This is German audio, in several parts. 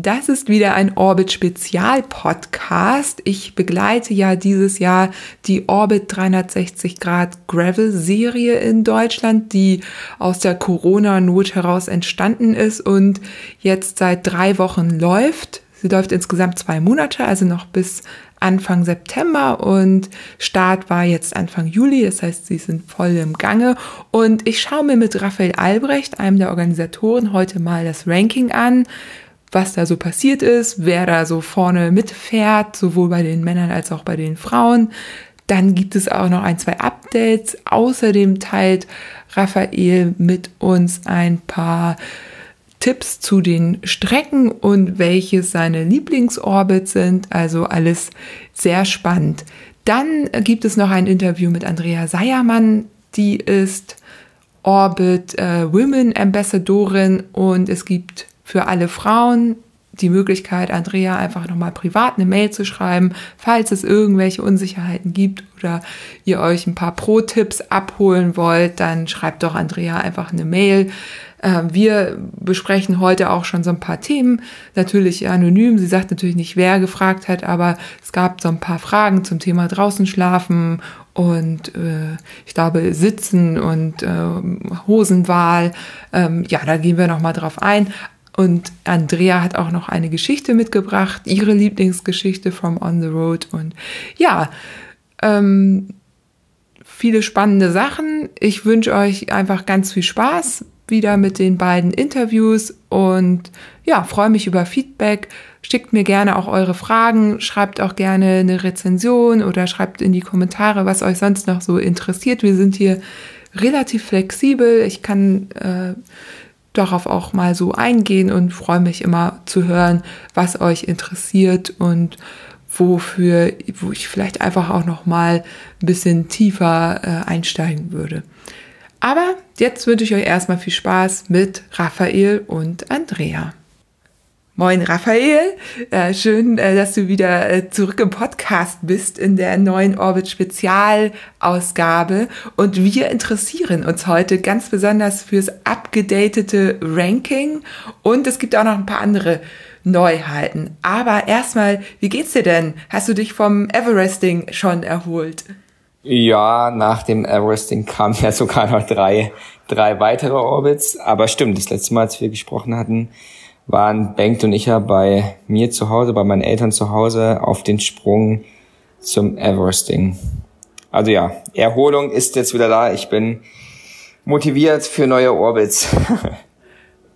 Das ist wieder ein Orbit Spezial Podcast. Ich begleite ja dieses Jahr die Orbit 360 Grad Gravel Serie in Deutschland, die aus der Corona-Not heraus entstanden ist und jetzt seit drei Wochen läuft. Sie läuft insgesamt zwei Monate, also noch bis Anfang September und Start war jetzt Anfang Juli, das heißt, sie sind voll im Gange. Und ich schaue mir mit Raphael Albrecht, einem der Organisatoren, heute mal das Ranking an was da so passiert ist, wer da so vorne mitfährt, sowohl bei den Männern als auch bei den Frauen. Dann gibt es auch noch ein, zwei Updates. Außerdem teilt Raphael mit uns ein paar Tipps zu den Strecken und welche seine Lieblingsorbits sind. Also alles sehr spannend. Dann gibt es noch ein Interview mit Andrea Seiermann. Die ist Orbit äh, Women Ambassadorin und es gibt für alle Frauen die Möglichkeit, Andrea einfach nochmal privat eine Mail zu schreiben, falls es irgendwelche Unsicherheiten gibt oder ihr euch ein paar Pro-Tipps abholen wollt, dann schreibt doch Andrea einfach eine Mail. Ähm, wir besprechen heute auch schon so ein paar Themen, natürlich anonym. Sie sagt natürlich nicht, wer gefragt hat, aber es gab so ein paar Fragen zum Thema draußen schlafen und äh, ich glaube Sitzen und äh, Hosenwahl. Ähm, ja, da gehen wir nochmal drauf ein. Und Andrea hat auch noch eine Geschichte mitgebracht, ihre Lieblingsgeschichte from On the Road. Und ja, ähm, viele spannende Sachen. Ich wünsche euch einfach ganz viel Spaß wieder mit den beiden Interviews und ja, freue mich über Feedback. Schickt mir gerne auch eure Fragen, schreibt auch gerne eine Rezension oder schreibt in die Kommentare, was euch sonst noch so interessiert. Wir sind hier relativ flexibel. Ich kann äh, darauf auch mal so eingehen und freue mich immer zu hören, was euch interessiert und wofür, wo ich vielleicht einfach auch noch mal ein bisschen tiefer äh, einsteigen würde. Aber jetzt wünsche ich euch erstmal viel Spaß mit Raphael und Andrea. Moin Raphael, äh, schön, äh, dass du wieder äh, zurück im Podcast bist in der neuen Orbit Spezialausgabe und wir interessieren uns heute ganz besonders fürs abgedatete Ranking und es gibt auch noch ein paar andere Neuheiten. Aber erstmal, wie geht's dir denn? Hast du dich vom Everesting schon erholt? Ja, nach dem Everesting kamen ja sogar noch drei, drei weitere Orbits, aber stimmt, das letzte Mal, als wir gesprochen hatten, waren Bengt und ich ja bei mir zu Hause, bei meinen Eltern zu Hause auf den Sprung zum Everesting. Also ja, Erholung ist jetzt wieder da. Ich bin motiviert für neue Orbits.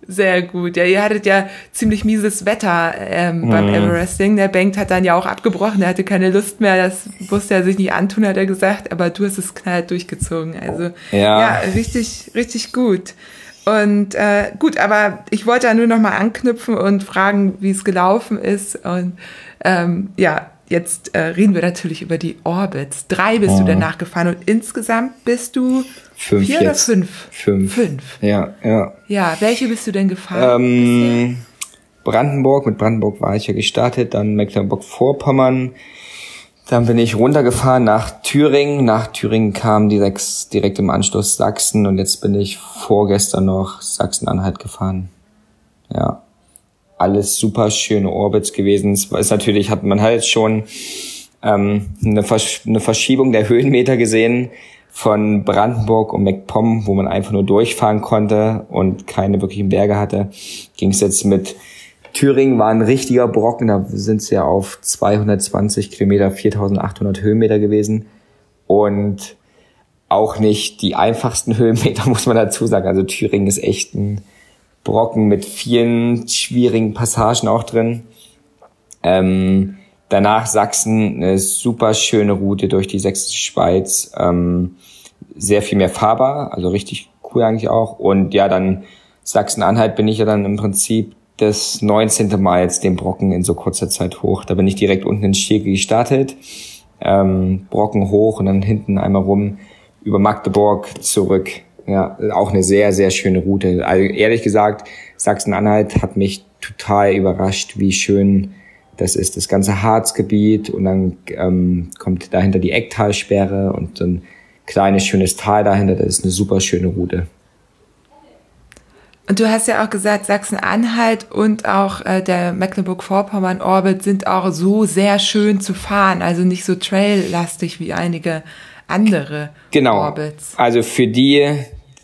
Sehr gut. Ja, ihr hattet ja ziemlich mieses Wetter ähm, beim mm. Everesting. Der Bengt hat dann ja auch abgebrochen. Er hatte keine Lust mehr. Das musste er sich nicht antun, hat er gesagt. Aber du hast es knallt durchgezogen. Also ja, ja richtig, richtig gut. Und äh, gut, aber ich wollte ja nur noch mal anknüpfen und fragen, wie es gelaufen ist. Und ähm, ja, jetzt äh, reden wir natürlich über die Orbits. Drei bist oh. du danach gefahren und insgesamt bist du fünf vier jetzt. oder fünf? Fünf. Fünf. Ja, ja. Ja, welche bist du denn gefahren? Ähm, Brandenburg, mit Brandenburg war ich ja gestartet, dann Mecklenburg-Vorpommern, dann bin ich runtergefahren nach Thüringen. Nach Thüringen kam direkt, direkt im Anschluss Sachsen und jetzt bin ich vorgestern noch Sachsen-Anhalt gefahren. Ja. Alles super schöne Orbits gewesen. Es ist natürlich, hat man halt schon ähm, eine, Versch eine Verschiebung der Höhenmeter gesehen von Brandenburg und MacPom, wo man einfach nur durchfahren konnte und keine wirklichen Berge hatte, ging es jetzt mit Thüringen war ein richtiger Brocken, da sind es ja auf 220 Kilometer, 4800 Höhenmeter gewesen. Und auch nicht die einfachsten Höhenmeter, muss man dazu sagen. Also Thüringen ist echt ein Brocken mit vielen schwierigen Passagen auch drin. Ähm, danach Sachsen, eine super schöne Route durch die sächsische Schweiz. Ähm, sehr viel mehr fahrbar, also richtig cool eigentlich auch. Und ja, dann Sachsen-Anhalt bin ich ja dann im Prinzip das 19. Mal jetzt den Brocken in so kurzer Zeit hoch. Da bin ich direkt unten in Stiege gestartet, ähm, Brocken hoch und dann hinten einmal rum über Magdeburg zurück. Ja, auch eine sehr, sehr schöne Route. Also ehrlich gesagt, Sachsen-Anhalt hat mich total überrascht, wie schön das ist, das ganze Harzgebiet und dann ähm, kommt dahinter die Ecktalsperre und so ein kleines, schönes Tal dahinter. Das ist eine super schöne Route. Und du hast ja auch gesagt, Sachsen-Anhalt und auch äh, der Mecklenburg-Vorpommern-Orbit sind auch so sehr schön zu fahren, also nicht so traillastig wie einige andere genau. Orbits. Also für die,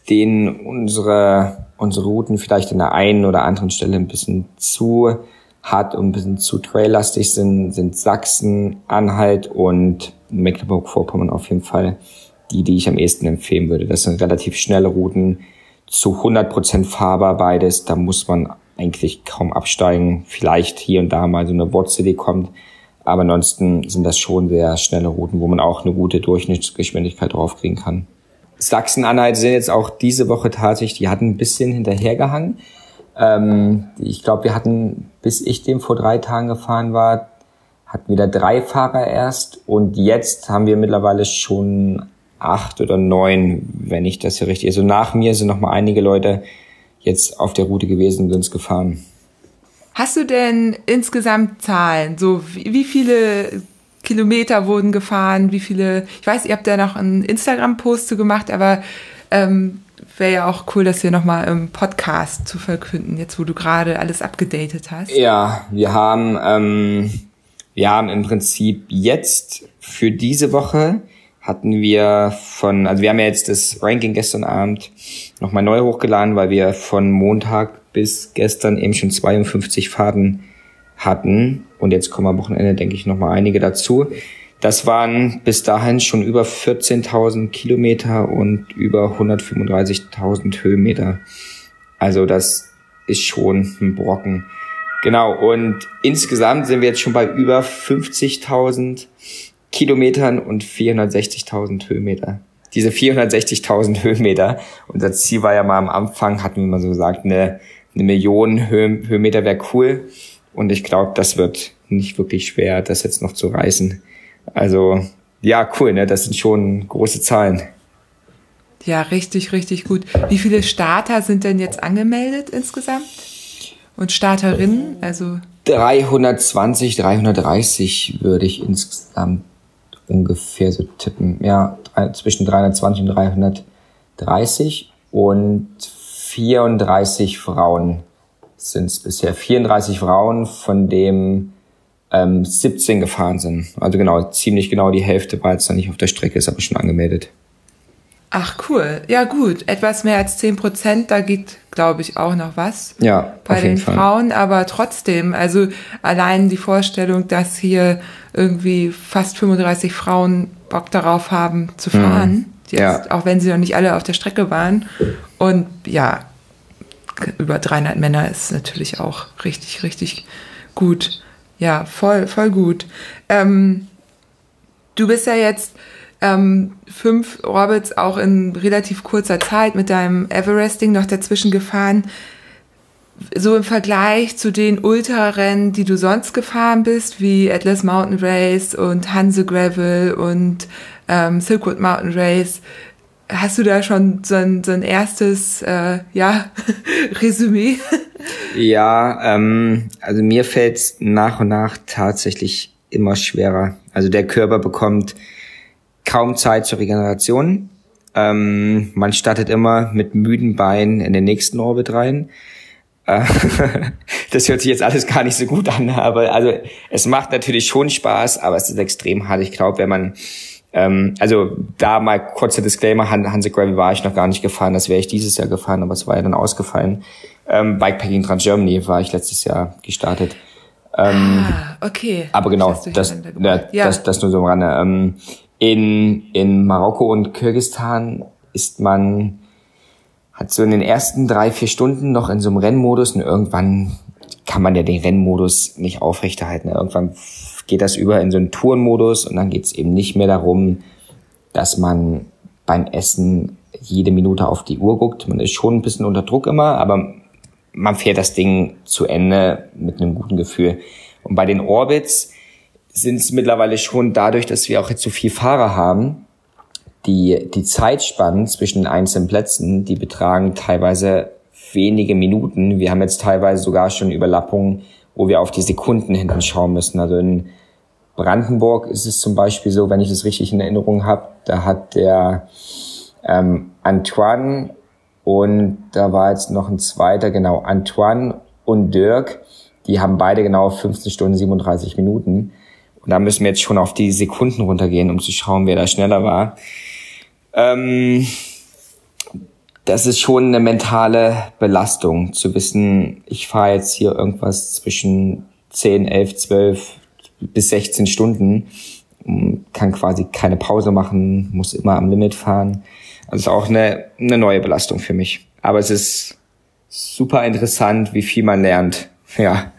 denen unsere, unsere Routen vielleicht an der einen oder anderen Stelle ein bisschen zu hart und ein bisschen zu traillastig sind, sind Sachsen, Anhalt und Mecklenburg-Vorpommern auf jeden Fall die, die ich am ehesten empfehlen würde. Das sind relativ schnelle Routen, zu 100% fahrbar beides. Da muss man eigentlich kaum absteigen. Vielleicht hier und da mal so eine Wurzel, die kommt. Aber ansonsten sind das schon sehr schnelle Routen, wo man auch eine gute Durchschnittsgeschwindigkeit draufkriegen kann. Sachsen-Anhalt sind jetzt auch diese Woche tatsächlich, die hatten ein bisschen hinterhergehangen. Ähm, ich glaube, wir hatten, bis ich dem vor drei Tagen gefahren war, hatten wir da drei Fahrer erst und jetzt haben wir mittlerweile schon acht oder neun, wenn ich das hier richtig. Also nach mir sind noch mal einige Leute jetzt auf der Route gewesen und sind es gefahren. Hast du denn insgesamt Zahlen? So wie viele Kilometer wurden gefahren? Wie viele? Ich weiß, ihr habt ja noch einen Instagram-Post zu gemacht, aber ähm, wäre ja auch cool, das hier nochmal im Podcast zu verkünden, jetzt wo du gerade alles abgedatet hast. Ja, wir haben, ähm, wir haben im Prinzip jetzt für diese Woche hatten wir von, also wir haben ja jetzt das Ranking gestern Abend nochmal neu hochgeladen, weil wir von Montag bis gestern eben schon 52 Fahrten hatten. Und jetzt kommen am Wochenende, denke ich, nochmal einige dazu. Das waren bis dahin schon über 14.000 Kilometer und über 135.000 Höhenmeter. Also das ist schon ein Brocken. Genau, und insgesamt sind wir jetzt schon bei über 50.000 Kilometern und 460.000 Höhenmeter. Diese 460.000 Höhenmeter, unser Ziel war ja mal am Anfang, hatten wir mal so gesagt, eine, eine Million Höh Höhenmeter wäre cool. Und ich glaube, das wird nicht wirklich schwer, das jetzt noch zu reißen. Also ja, cool, ne? Das sind schon große Zahlen. Ja, richtig, richtig gut. Wie viele Starter sind denn jetzt angemeldet insgesamt? Und Starterinnen, also 320, 330 würde ich insgesamt ungefähr so tippen. Ja, zwischen 320 und 330 und 34 Frauen sind es bisher. 34 Frauen, von dem ähm, 17 gefahren sind. Also genau, ziemlich genau die Hälfte war jetzt noch nicht auf der Strecke, ist aber schon angemeldet. Ach cool, ja gut, etwas mehr als 10 Prozent, da geht, glaube ich, auch noch was ja, bei den Frauen, aber trotzdem, also allein die Vorstellung, dass hier irgendwie fast 35 Frauen Bock darauf haben zu mhm. fahren, mhm. jetzt, ja. auch wenn sie noch nicht alle auf der Strecke waren und ja, über 300 Männer ist natürlich auch richtig, richtig gut. Ja, voll, voll gut. Ähm, du bist ja jetzt ähm, fünf Orbits auch in relativ kurzer Zeit mit deinem Everesting noch dazwischen gefahren. So im Vergleich zu den Ultrarennen, die du sonst gefahren bist, wie Atlas Mountain Race und Hanse Gravel und ähm, Silkwood Mountain Race, hast du da schon so ein, so ein erstes äh, ja, Resümee? Ja, ähm, also mir fällt nach und nach tatsächlich immer schwerer. Also der Körper bekommt kaum Zeit zur Regeneration. Ähm, man startet immer mit müden Beinen in den nächsten Orbit rein. Äh, das hört sich jetzt alles gar nicht so gut an, aber also es macht natürlich schon Spaß, aber es ist extrem hart. Ich glaube, wenn man ähm, also da mal kurzer Disclaimer, Hanse Gravel war ich noch gar nicht gefahren, das wäre ich dieses Jahr gefahren, aber es war ja dann ausgefallen. Ähm, Bikepacking Trans Germany war ich letztes Jahr gestartet. Ähm, ah, okay. Aber genau, das, das, ja. das, das nur so am Rande. Ähm, in, in Marokko und Kirgistan ist man, hat so in den ersten drei, vier Stunden noch in so einem Rennmodus und irgendwann kann man ja den Rennmodus nicht aufrechterhalten. Irgendwann geht das über in so einen Tourenmodus und dann geht es eben nicht mehr darum, dass man beim Essen jede Minute auf die Uhr guckt. Man ist schon ein bisschen unter Druck immer, aber man fährt das Ding zu Ende mit einem guten Gefühl. Und bei den Orbits sind es mittlerweile schon dadurch, dass wir auch jetzt so viel Fahrer haben, die, die Zeitspannen zwischen den einzelnen Plätzen, die betragen teilweise wenige Minuten. Wir haben jetzt teilweise sogar schon Überlappungen, wo wir auf die Sekunden hinten schauen müssen. Also in Brandenburg ist es zum Beispiel so, wenn ich das richtig in Erinnerung habe, da hat der ähm, Antoine Und da war jetzt noch ein zweiter, genau, Antoine und Dirk. Die haben beide genau 15 Stunden 37 Minuten. Und da müssen wir jetzt schon auf die Sekunden runtergehen, um zu schauen, wer da schneller war. Ähm, das ist schon eine mentale Belastung, zu wissen, ich fahre jetzt hier irgendwas zwischen 10, 11, 12 bis 16 Stunden, kann quasi keine Pause machen, muss immer am Limit fahren. Also auch eine, eine neue Belastung für mich. Aber es ist super interessant, wie viel man lernt. Ja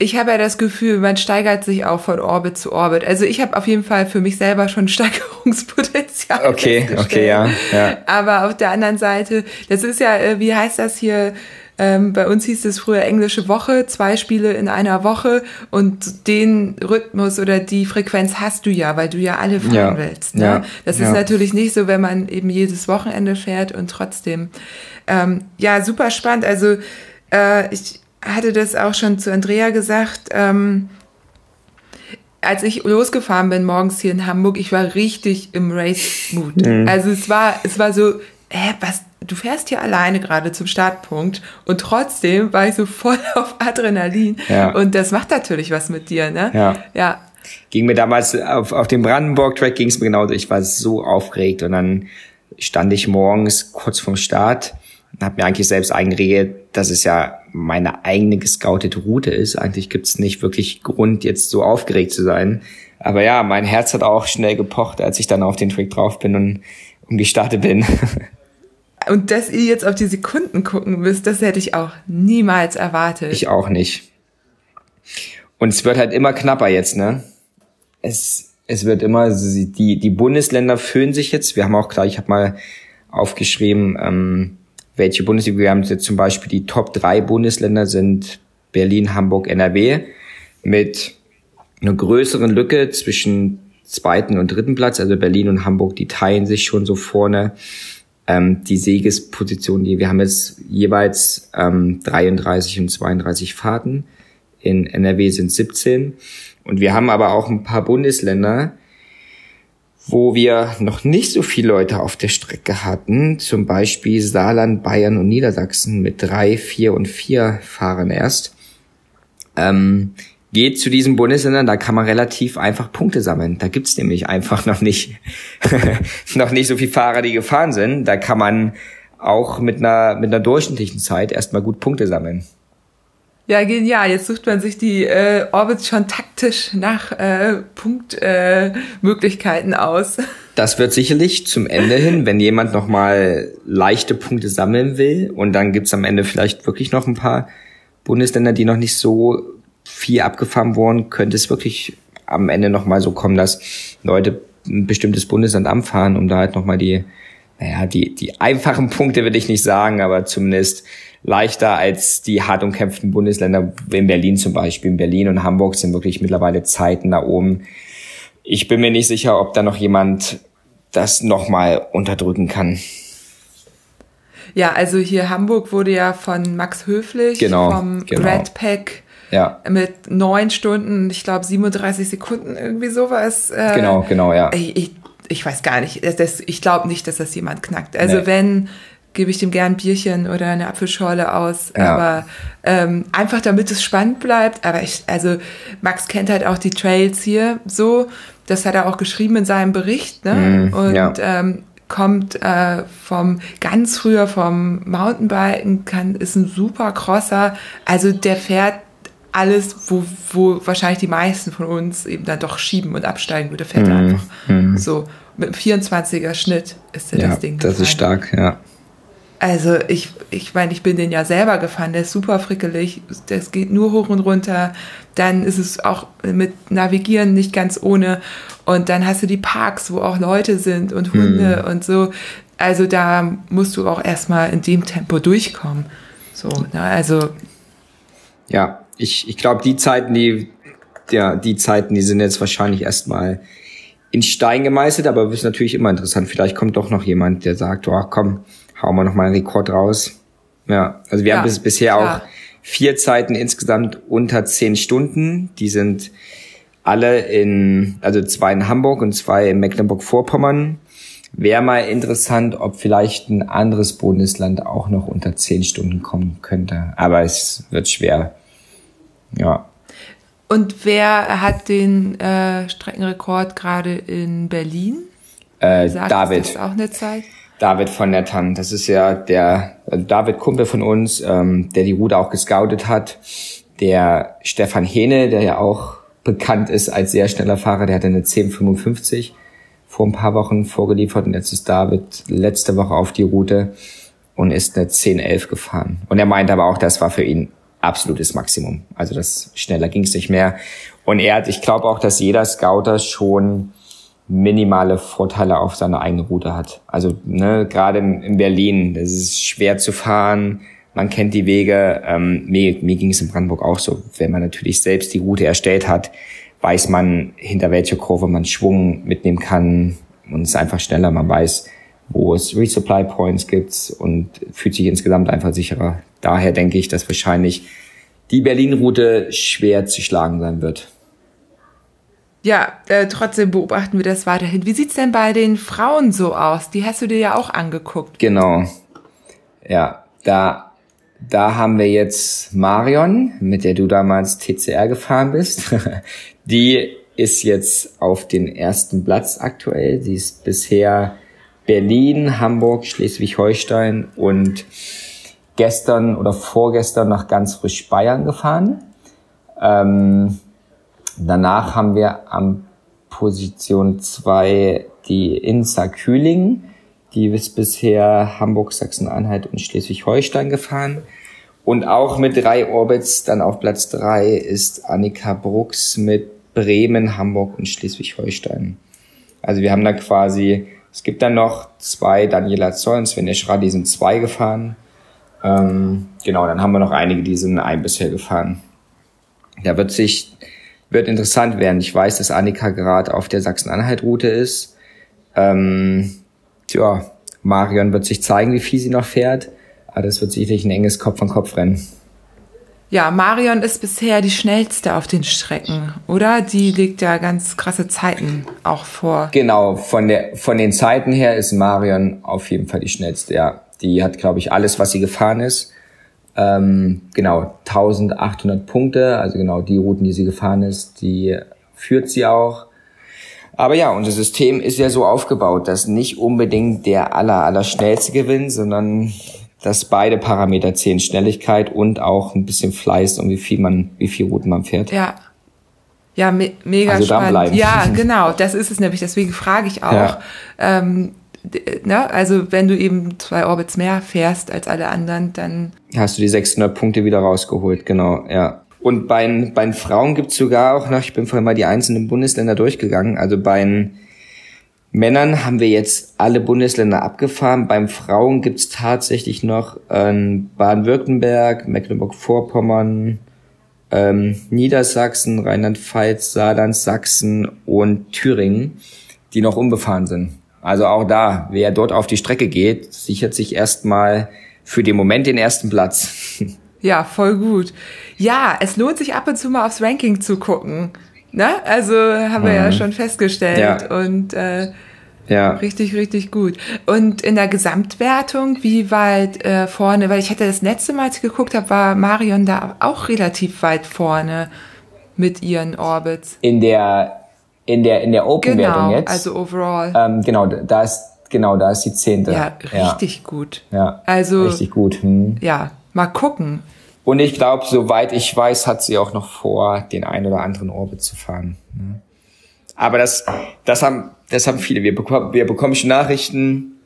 ich habe ja das Gefühl, man steigert sich auch von Orbit zu Orbit. Also ich habe auf jeden Fall für mich selber schon Steigerungspotenzial. Okay, okay, ja, ja. Aber auf der anderen Seite, das ist ja, äh, wie heißt das hier? Ähm, bei uns hieß es früher englische Woche, zwei Spiele in einer Woche und den Rhythmus oder die Frequenz hast du ja, weil du ja alle fahren ja, willst. Ne? Ja, das ja. ist natürlich nicht so, wenn man eben jedes Wochenende fährt und trotzdem. Ähm, ja, super spannend. Also äh, ich, hatte das auch schon zu Andrea gesagt, ähm, als ich losgefahren bin morgens hier in Hamburg, ich war richtig im Race-Mood. Mhm. Also es war, es war so, hä, was, du fährst hier alleine gerade zum Startpunkt und trotzdem war ich so voll auf Adrenalin. Ja. Und das macht natürlich was mit dir, ne? Ja. ja. Ging mir damals auf, auf dem Brandenburg-Track ging es mir genauso. Ich war so aufgeregt und dann stand ich morgens kurz vorm Start und habe mir eigentlich selbst eingeredet, dass es ja meine eigene gescoutete Route ist. Eigentlich gibt's nicht wirklich Grund, jetzt so aufgeregt zu sein. Aber ja, mein Herz hat auch schnell gepocht, als ich dann auf den Track drauf bin und um die Starte bin. Und dass ihr jetzt auf die Sekunden gucken müsst, das hätte ich auch niemals erwartet. Ich auch nicht. Und es wird halt immer knapper jetzt, ne? Es, es wird immer, die, die Bundesländer füllen sich jetzt. Wir haben auch klar, ich habe mal aufgeschrieben, ähm, welche Bundesliga. Wir haben jetzt zum Beispiel die Top 3 Bundesländer sind Berlin, Hamburg, NRW mit einer größeren Lücke zwischen zweiten und dritten Platz. Also Berlin und Hamburg, die teilen sich schon so vorne ähm, die Siegesposition. Die wir haben jetzt jeweils ähm, 33 und 32 Fahrten. In NRW sind 17. Und wir haben aber auch ein paar Bundesländer, wo wir noch nicht so viele Leute auf der Strecke hatten, zum Beispiel Saarland, Bayern und Niedersachsen mit drei, vier und vier Fahrern erst, ähm, geht zu diesen Bundesländern, da kann man relativ einfach Punkte sammeln. Da gibt's nämlich einfach noch nicht, noch nicht so viele Fahrer, die gefahren sind. Da kann man auch mit einer, mit einer durchschnittlichen Zeit erstmal gut Punkte sammeln. Ja, genial. Jetzt sucht man sich die äh, Orbits schon taktisch nach äh, Punktmöglichkeiten äh, aus. Das wird sicherlich zum Ende hin, wenn jemand nochmal leichte Punkte sammeln will und dann gibt's am Ende vielleicht wirklich noch ein paar Bundesländer, die noch nicht so viel abgefahren wurden, könnte es wirklich am Ende nochmal so kommen, dass Leute ein bestimmtes Bundesland anfahren, um da halt nochmal die, naja, die, die einfachen Punkte würde ich nicht sagen, aber zumindest leichter als die hart umkämpften Bundesländer in Berlin zum Beispiel. In Berlin und Hamburg sind wirklich mittlerweile Zeiten da oben. Ich bin mir nicht sicher, ob da noch jemand das nochmal unterdrücken kann. Ja, also hier Hamburg wurde ja von Max Höflich genau, vom genau. Red Pack ja. mit neun Stunden, ich glaube 37 Sekunden irgendwie sowas. Äh, genau, genau, ja. Ich, ich weiß gar nicht. Das, ich glaube nicht, dass das jemand knackt. Also nee. wenn gebe ich dem gern ein Bierchen oder eine Apfelschorle aus. Ja. Aber ähm, einfach damit es spannend bleibt. Aber ich, also Max kennt halt auch die Trails hier so. Das hat er auch geschrieben in seinem Bericht. Ne? Mm, und ja. ähm, kommt äh, vom ganz früher vom Mountainbiken, kann, ist ein super Crosser. Also der fährt alles, wo, wo wahrscheinlich die meisten von uns eben dann doch schieben und absteigen würde, fährt mm, er einfach. Mm. So mit einem 24er Schnitt ist ja, das Ding. Das gefallen. ist stark, ja. Also ich, ich meine, ich bin den ja selber gefahren, der ist super frickelig, das geht nur hoch und runter. Dann ist es auch mit Navigieren nicht ganz ohne. Und dann hast du die Parks, wo auch Leute sind und Hunde mhm. und so. Also da musst du auch erstmal in dem Tempo durchkommen. So, ne? also. Ja, ich, ich glaube, die Zeiten, die, ja, die Zeiten, die sind jetzt wahrscheinlich erstmal in Stein gemeißelt, aber es ist natürlich immer interessant. Vielleicht kommt doch noch jemand, der sagt, oh komm, hauen wir nochmal einen Rekord raus. Ja, also wir ja, haben bis, bisher klar. auch vier Zeiten insgesamt unter zehn Stunden. Die sind alle in, also zwei in Hamburg und zwei in Mecklenburg-Vorpommern. wäre mal interessant, ob vielleicht ein anderes Bundesland auch noch unter zehn Stunden kommen könnte. Aber es wird schwer. Ja. Und wer hat den äh, Streckenrekord gerade in Berlin? Äh, David. Das auch eine Zeit? David von Nettern. Das ist ja der also David Kumpel von uns, ähm, der die Route auch gescoutet hat. Der Stefan Hene, der ja auch bekannt ist als sehr schneller Fahrer, der hatte eine 1055 vor ein paar Wochen vorgeliefert und jetzt ist David letzte Woche auf die Route und ist eine 1011 gefahren. Und er meinte aber auch, das war für ihn absolutes Maximum. Also das schneller ging es nicht mehr. Und er hat, ich glaube auch, dass jeder Scouter schon minimale Vorteile auf seiner eigenen Route hat. Also ne, gerade in Berlin, das ist schwer zu fahren, man kennt die Wege. Ähm, mir mir ging es in Brandenburg auch so. Wenn man natürlich selbst die Route erstellt hat, weiß man, hinter welcher Kurve man Schwung mitnehmen kann und es ist einfach schneller. Man weiß, wo es Resupply Points gibt und fühlt sich insgesamt einfach sicherer. Daher denke ich, dass wahrscheinlich die Berlin-Route schwer zu schlagen sein wird. Ja, äh, trotzdem beobachten wir das weiterhin. Wie sieht's denn bei den Frauen so aus? Die hast du dir ja auch angeguckt. Genau. Ja, da, da haben wir jetzt Marion, mit der du damals TCR gefahren bist. Die ist jetzt auf den ersten Platz aktuell. Sie ist bisher Berlin, Hamburg, Schleswig-Holstein und gestern oder vorgestern nach ganz frisch Bayern gefahren. Ähm, danach haben wir am Position zwei die Insa Kühling. Die ist bisher Hamburg, Sachsen-Anhalt und Schleswig-Holstein gefahren. Und auch mit drei Orbits dann auf Platz drei ist Annika Brucks mit Bremen, Hamburg und Schleswig-Holstein. Also wir haben da quasi, es gibt dann noch zwei, Daniela Zoll und Sven Eschra, die sind zwei gefahren. Ähm, genau, dann haben wir noch einige, die sind ein bisher gefahren. Da wird sich, wird interessant werden. Ich weiß, dass Annika gerade auf der Sachsen-Anhalt-Route ist. Ähm, tja, Marion wird sich zeigen, wie viel sie noch fährt. Aber das wird sicherlich ein enges Kopf-an-Kopf-Rennen. Ja, Marion ist bisher die schnellste auf den Strecken, oder? Die legt ja ganz krasse Zeiten auch vor. Genau, von, der, von den Zeiten her ist Marion auf jeden Fall die schnellste, ja. Die hat, glaube ich, alles, was sie gefahren ist. Ähm, genau, 1800 Punkte, also genau die Routen, die sie gefahren ist, die führt sie auch. Aber ja, unser System ist ja so aufgebaut, dass nicht unbedingt der aller, aller schnellste gewinnt, sondern dass beide Parameter zählen, Schnelligkeit und auch ein bisschen Fleiß und wie viel man, wie viel Routen man fährt. Ja. Ja, me mega also spannend. Ja, genau, das ist es nämlich. Deswegen frage ich auch. Ja. Ähm, ne? Also wenn du eben zwei Orbits mehr fährst als alle anderen, dann hast du die 600 Punkte wieder rausgeholt. Genau, ja. Und bei, bei den Frauen gibt's sogar auch noch, ich bin vorhin mal die einzelnen Bundesländer durchgegangen, also bei den Männern haben wir jetzt alle Bundesländer abgefahren. Beim Frauen gibt's tatsächlich noch ähm, Baden-Württemberg, Mecklenburg-Vorpommern, ähm, Niedersachsen, Rheinland-Pfalz, Saarland, Sachsen und Thüringen, die noch unbefahren sind. Also auch da, wer dort auf die Strecke geht, sichert sich erstmal für den Moment den ersten Platz. Ja, voll gut. Ja, es lohnt sich ab und zu mal aufs Ranking zu gucken. Ne? Also haben wir mhm. ja schon festgestellt. Ja. Und äh, ja. richtig, richtig gut. Und in der Gesamtwertung, wie weit äh, vorne, weil ich hatte das letzte Mal, als ich geguckt habe, war Marion da auch relativ weit vorne mit ihren Orbits. In der in der in der Open-Wertung genau, jetzt. Also overall. Ähm, genau, da ist genau da ist die zehnte. Ja, richtig ja. gut. Ja. Also richtig gut. Hm. Ja, mal gucken. Und ich glaube, soweit ich weiß, hat sie auch noch vor, den einen oder anderen Orbit zu fahren. Ne? Aber das, das haben, das haben viele. Wir bekommen, wir bekommen schon Nachrichten,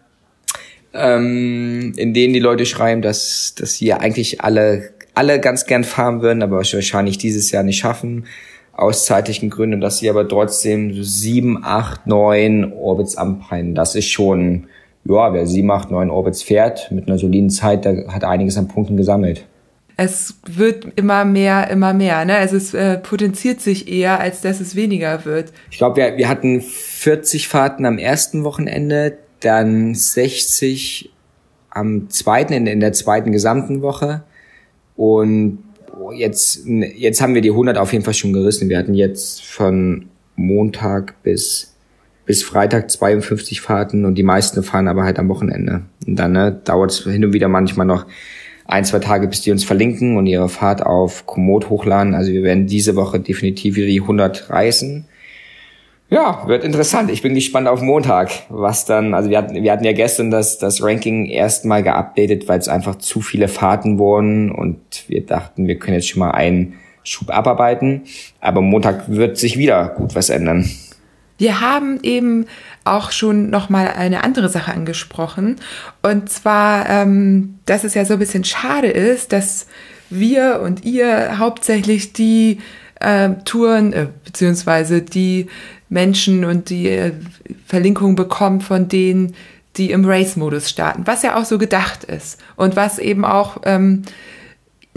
ähm, in denen die Leute schreiben, dass, dass sie eigentlich alle, alle ganz gern fahren würden, aber wahrscheinlich dieses Jahr nicht schaffen aus zeitlichen Gründen, dass sie aber trotzdem sieben, acht, neun Orbits anpeilen. Das ist schon, ja, wer sieben, acht, neun Orbits fährt mit einer soliden Zeit, der hat einiges an Punkten gesammelt es wird immer mehr, immer mehr. Ne? Also es äh, potenziert sich eher, als dass es weniger wird. Ich glaube, wir, wir hatten 40 Fahrten am ersten Wochenende, dann 60 am zweiten, in, in der zweiten gesamten Woche. Und jetzt, jetzt haben wir die 100 auf jeden Fall schon gerissen. Wir hatten jetzt von Montag bis bis Freitag 52 Fahrten und die meisten fahren aber halt am Wochenende. Und dann ne, dauert es hin und wieder manchmal noch ein, zwei Tage, bis die uns verlinken und ihre Fahrt auf Komoot hochladen. Also wir werden diese Woche definitiv die 100 reißen. Ja, wird interessant. Ich bin gespannt auf Montag, was dann, also wir hatten, wir hatten ja gestern das, das Ranking erstmal geupdatet, weil es einfach zu viele Fahrten wurden und wir dachten, wir können jetzt schon mal einen Schub abarbeiten. Aber Montag wird sich wieder gut was ändern. Wir haben eben auch schon noch mal eine andere Sache angesprochen und zwar, ähm, dass es ja so ein bisschen schade ist, dass wir und ihr hauptsächlich die äh, Touren äh, beziehungsweise die Menschen und die äh, Verlinkung bekommt von denen, die im Race-Modus starten, was ja auch so gedacht ist und was eben auch ähm,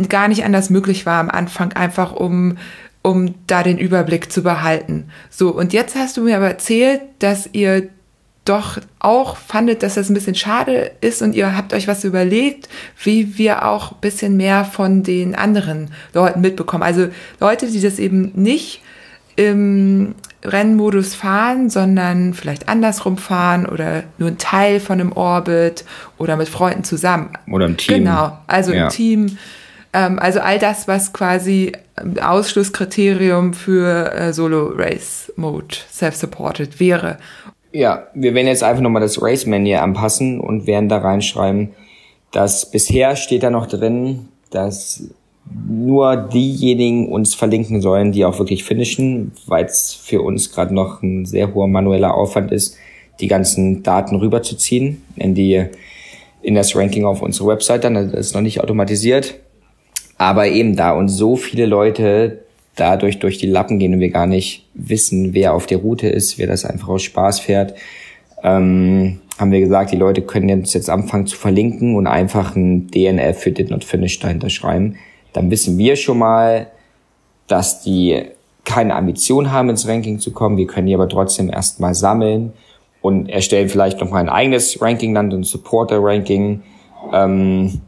gar nicht anders möglich war am Anfang, einfach um um da den Überblick zu behalten. So, und jetzt hast du mir aber erzählt, dass ihr doch auch fandet, dass das ein bisschen schade ist und ihr habt euch was überlegt, wie wir auch ein bisschen mehr von den anderen Leuten mitbekommen. Also Leute, die das eben nicht im Rennmodus fahren, sondern vielleicht andersrum fahren oder nur ein Teil von einem Orbit oder mit Freunden zusammen. Oder im Team. Genau, also ja. im Team. Ähm, also all das, was quasi Ausschlusskriterium für äh, Solo-Race-Mode self-supported wäre. Ja, wir werden jetzt einfach nochmal das Race-Menü anpassen und werden da reinschreiben, dass bisher steht da noch drin, dass nur diejenigen uns verlinken sollen, die auch wirklich finishen, weil es für uns gerade noch ein sehr hoher manueller Aufwand ist, die ganzen Daten rüberzuziehen in die in das Ranking auf unsere Website dann. Das ist noch nicht automatisiert. Aber eben da uns so viele Leute dadurch durch die Lappen gehen und wir gar nicht wissen, wer auf der Route ist, wer das einfach aus Spaß fährt, ähm, haben wir gesagt, die Leute können jetzt, jetzt anfangen zu verlinken und einfach ein DNF für Did Not Finish dahinter schreiben. Dann wissen wir schon mal, dass die keine Ambition haben, ins Ranking zu kommen. Wir können die aber trotzdem erstmal sammeln und erstellen vielleicht noch mal ein eigenes Ranking, dann ein Supporter-Ranking. Ähm,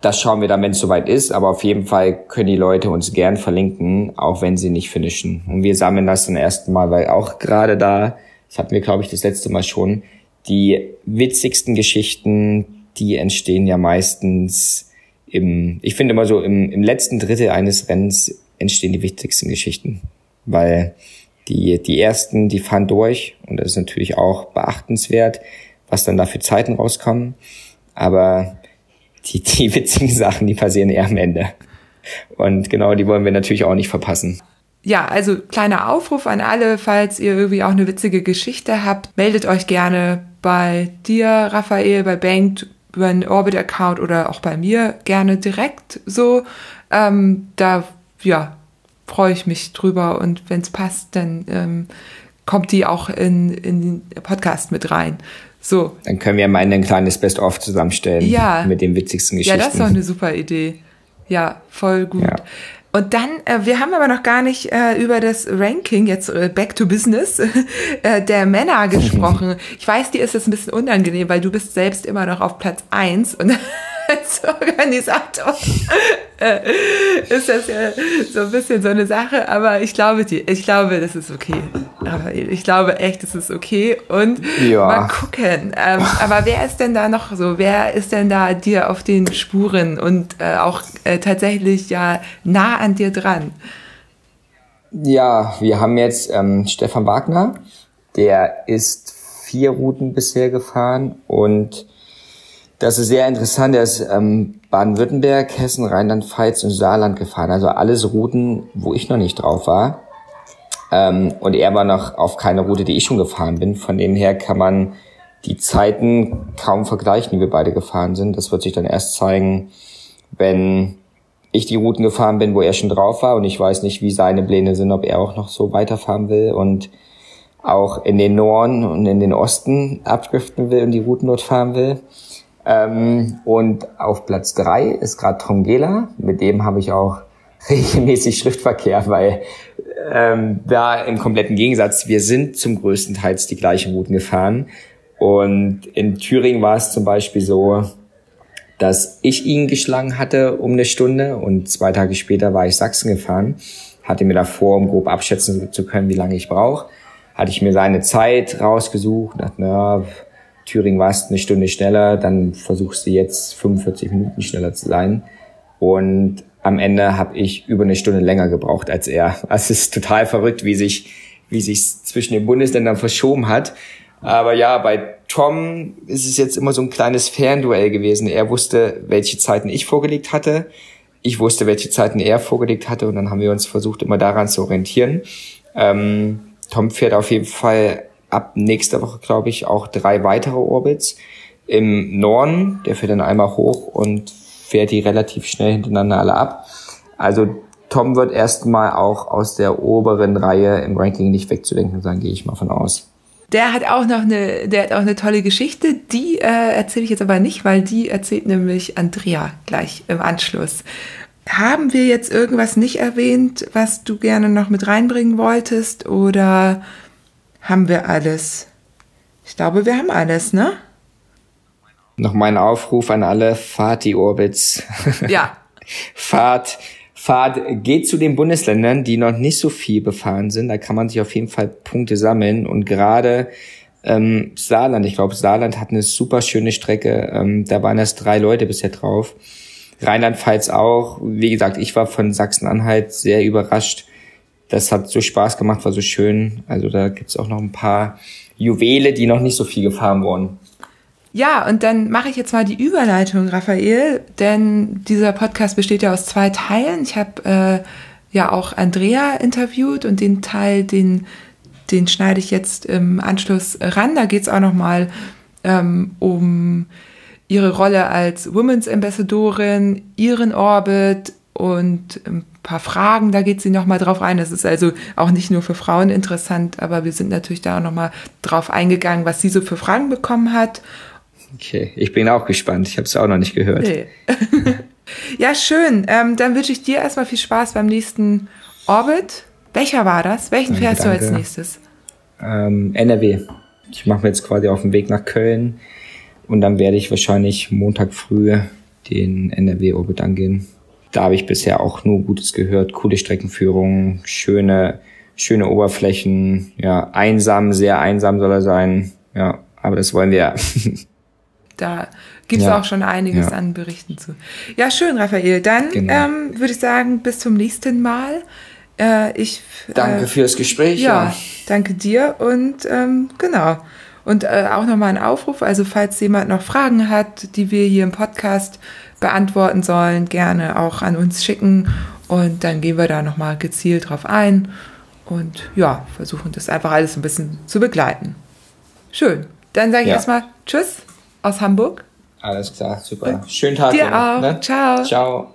das schauen wir dann, wenn es soweit ist. Aber auf jeden Fall können die Leute uns gern verlinken, auch wenn sie nicht finishen. Und wir sammeln das dann erstmal, weil auch gerade da, das hatten wir, glaube ich, das letzte Mal schon, die witzigsten Geschichten, die entstehen ja meistens im, ich finde immer so, im, im letzten Drittel eines Rennens entstehen die wichtigsten Geschichten. Weil die, die ersten, die fahren durch und das ist natürlich auch beachtenswert, was dann da für Zeiten rauskommen. Aber die, die witzigen Sachen, die passieren eher am Ende. Und genau, die wollen wir natürlich auch nicht verpassen. Ja, also kleiner Aufruf an alle, falls ihr irgendwie auch eine witzige Geschichte habt, meldet euch gerne bei dir, Raphael, bei Bank über einen Orbit-Account oder auch bei mir gerne direkt so. Ähm, da, ja, freue ich mich drüber und wenn es passt, dann ähm, kommt die auch in, in den Podcast mit rein. So. Dann können wir mal ein kleines Best-of zusammenstellen. Ja. Mit den witzigsten Geschichten. Ja, das ist doch eine super Idee. Ja, voll gut. Ja. Und dann, äh, wir haben aber noch gar nicht äh, über das Ranking, jetzt äh, back to business, äh, der Männer gesprochen. Ich weiß, dir ist das ein bisschen unangenehm, weil du bist selbst immer noch auf Platz eins und als Organisator äh, ist das ja so ein bisschen so eine Sache, aber ich glaube dir, ich glaube, das ist okay. Aber ich glaube echt, das ist okay. Und ja. mal gucken. Ähm, aber wer ist denn da noch so? Wer ist denn da dir auf den Spuren und äh, auch äh, tatsächlich ja nah an dir dran? Ja, wir haben jetzt ähm, Stefan Wagner, der ist vier Routen bisher gefahren und das ist sehr interessant. Er ist ähm, Baden-Württemberg, Hessen, Rheinland-Pfalz und Saarland gefahren. Also alles Routen, wo ich noch nicht drauf war. Ähm, und er war noch auf keine Route, die ich schon gefahren bin. Von dem her kann man die Zeiten kaum vergleichen, die wir beide gefahren sind. Das wird sich dann erst zeigen, wenn ich die Routen gefahren bin, wo er schon drauf war. Und ich weiß nicht, wie seine Pläne sind, ob er auch noch so weiterfahren will und auch in den Norden und in den Osten abdriften will und die Routen dort fahren will. Ähm, und auf Platz drei ist gerade Trongela. Mit dem habe ich auch regelmäßig Schriftverkehr, weil ähm, da im kompletten Gegensatz, wir sind zum größten Teils die gleichen Routen gefahren. Und in Thüringen war es zum Beispiel so, dass ich ihn geschlagen hatte um eine Stunde und zwei Tage später war ich Sachsen gefahren, hatte mir davor, um grob abschätzen zu können, wie lange ich brauche. hatte ich mir seine Zeit rausgesucht, dachte, na, Thüringen warst eine Stunde schneller, dann versuchst du jetzt 45 Minuten schneller zu sein. Und am Ende habe ich über eine Stunde länger gebraucht als er. Es ist total verrückt, wie sich wie sich zwischen den Bundesländern verschoben hat. Aber ja, bei Tom ist es jetzt immer so ein kleines Fernduell gewesen. Er wusste, welche Zeiten ich vorgelegt hatte. Ich wusste, welche Zeiten er vorgelegt hatte. Und dann haben wir uns versucht, immer daran zu orientieren. Ähm, Tom fährt auf jeden Fall ab nächster Woche, glaube ich, auch drei weitere Orbits im Norden. Der fährt dann einmal hoch und fährt die relativ schnell hintereinander alle ab. Also Tom wird erstmal auch aus der oberen Reihe im Ranking nicht wegzudenken sein, gehe ich mal von aus. Der hat auch noch eine, der hat auch eine tolle Geschichte. Die äh, erzähle ich jetzt aber nicht, weil die erzählt nämlich Andrea gleich im Anschluss. Haben wir jetzt irgendwas nicht erwähnt, was du gerne noch mit reinbringen wolltest? Oder haben wir alles? Ich glaube, wir haben alles, ne? Noch mein Aufruf an alle, fahrt die Orbits. Ja. fahrt, fahrt, geht zu den Bundesländern, die noch nicht so viel befahren sind. Da kann man sich auf jeden Fall Punkte sammeln. Und gerade ähm, Saarland, ich glaube, Saarland hat eine super schöne Strecke. Ähm, da waren erst drei Leute bisher drauf. Rheinland-Pfalz auch. Wie gesagt, ich war von Sachsen-Anhalt sehr überrascht. Das hat so Spaß gemacht, war so schön. Also da gibt's auch noch ein paar Juwele, die noch nicht so viel gefahren wurden. Ja, und dann mache ich jetzt mal die Überleitung, Raphael, denn dieser Podcast besteht ja aus zwei Teilen. Ich habe äh, ja auch Andrea interviewt und den Teil, den, den schneide ich jetzt im Anschluss ran. Da geht's auch nochmal ähm, um ihre Rolle als Women's Ambassadorin, ihren Orbit und ein paar Fragen, da geht sie nochmal drauf ein. Das ist also auch nicht nur für Frauen interessant, aber wir sind natürlich da auch nochmal drauf eingegangen, was sie so für Fragen bekommen hat Okay, ich bin auch gespannt. Ich habe es auch noch nicht gehört. Nee. ja, schön. Ähm, dann wünsche ich dir erstmal viel Spaß beim nächsten Orbit. Welcher war das? Welchen danke, fährst du als nächstes? Ähm, NRW. Ich mache mir jetzt quasi auf den Weg nach Köln und dann werde ich wahrscheinlich Montag früh den NRW-Orbit angehen. Da habe ich bisher auch nur Gutes gehört. Coole Streckenführung, schöne, schöne Oberflächen. Ja, einsam, sehr einsam soll er sein. Ja, aber das wollen wir ja. da gibt es ja. auch schon einiges ja. an Berichten zu. Ja, schön, Raphael. Dann genau. ähm, würde ich sagen, bis zum nächsten Mal. Äh, ich, danke äh, fürs Gespräch. Ja, ja, danke dir und ähm, genau. Und äh, auch nochmal ein Aufruf, also falls jemand noch Fragen hat, die wir hier im Podcast beantworten sollen, gerne auch an uns schicken und dann gehen wir da nochmal gezielt drauf ein und ja, versuchen das einfach alles ein bisschen zu begleiten. Schön. Dann sage ich ja. erstmal Tschüss aus Hamburg. Alles klar, super. Schönen Tag. Dir auch. Ne? Ciao. Ciao.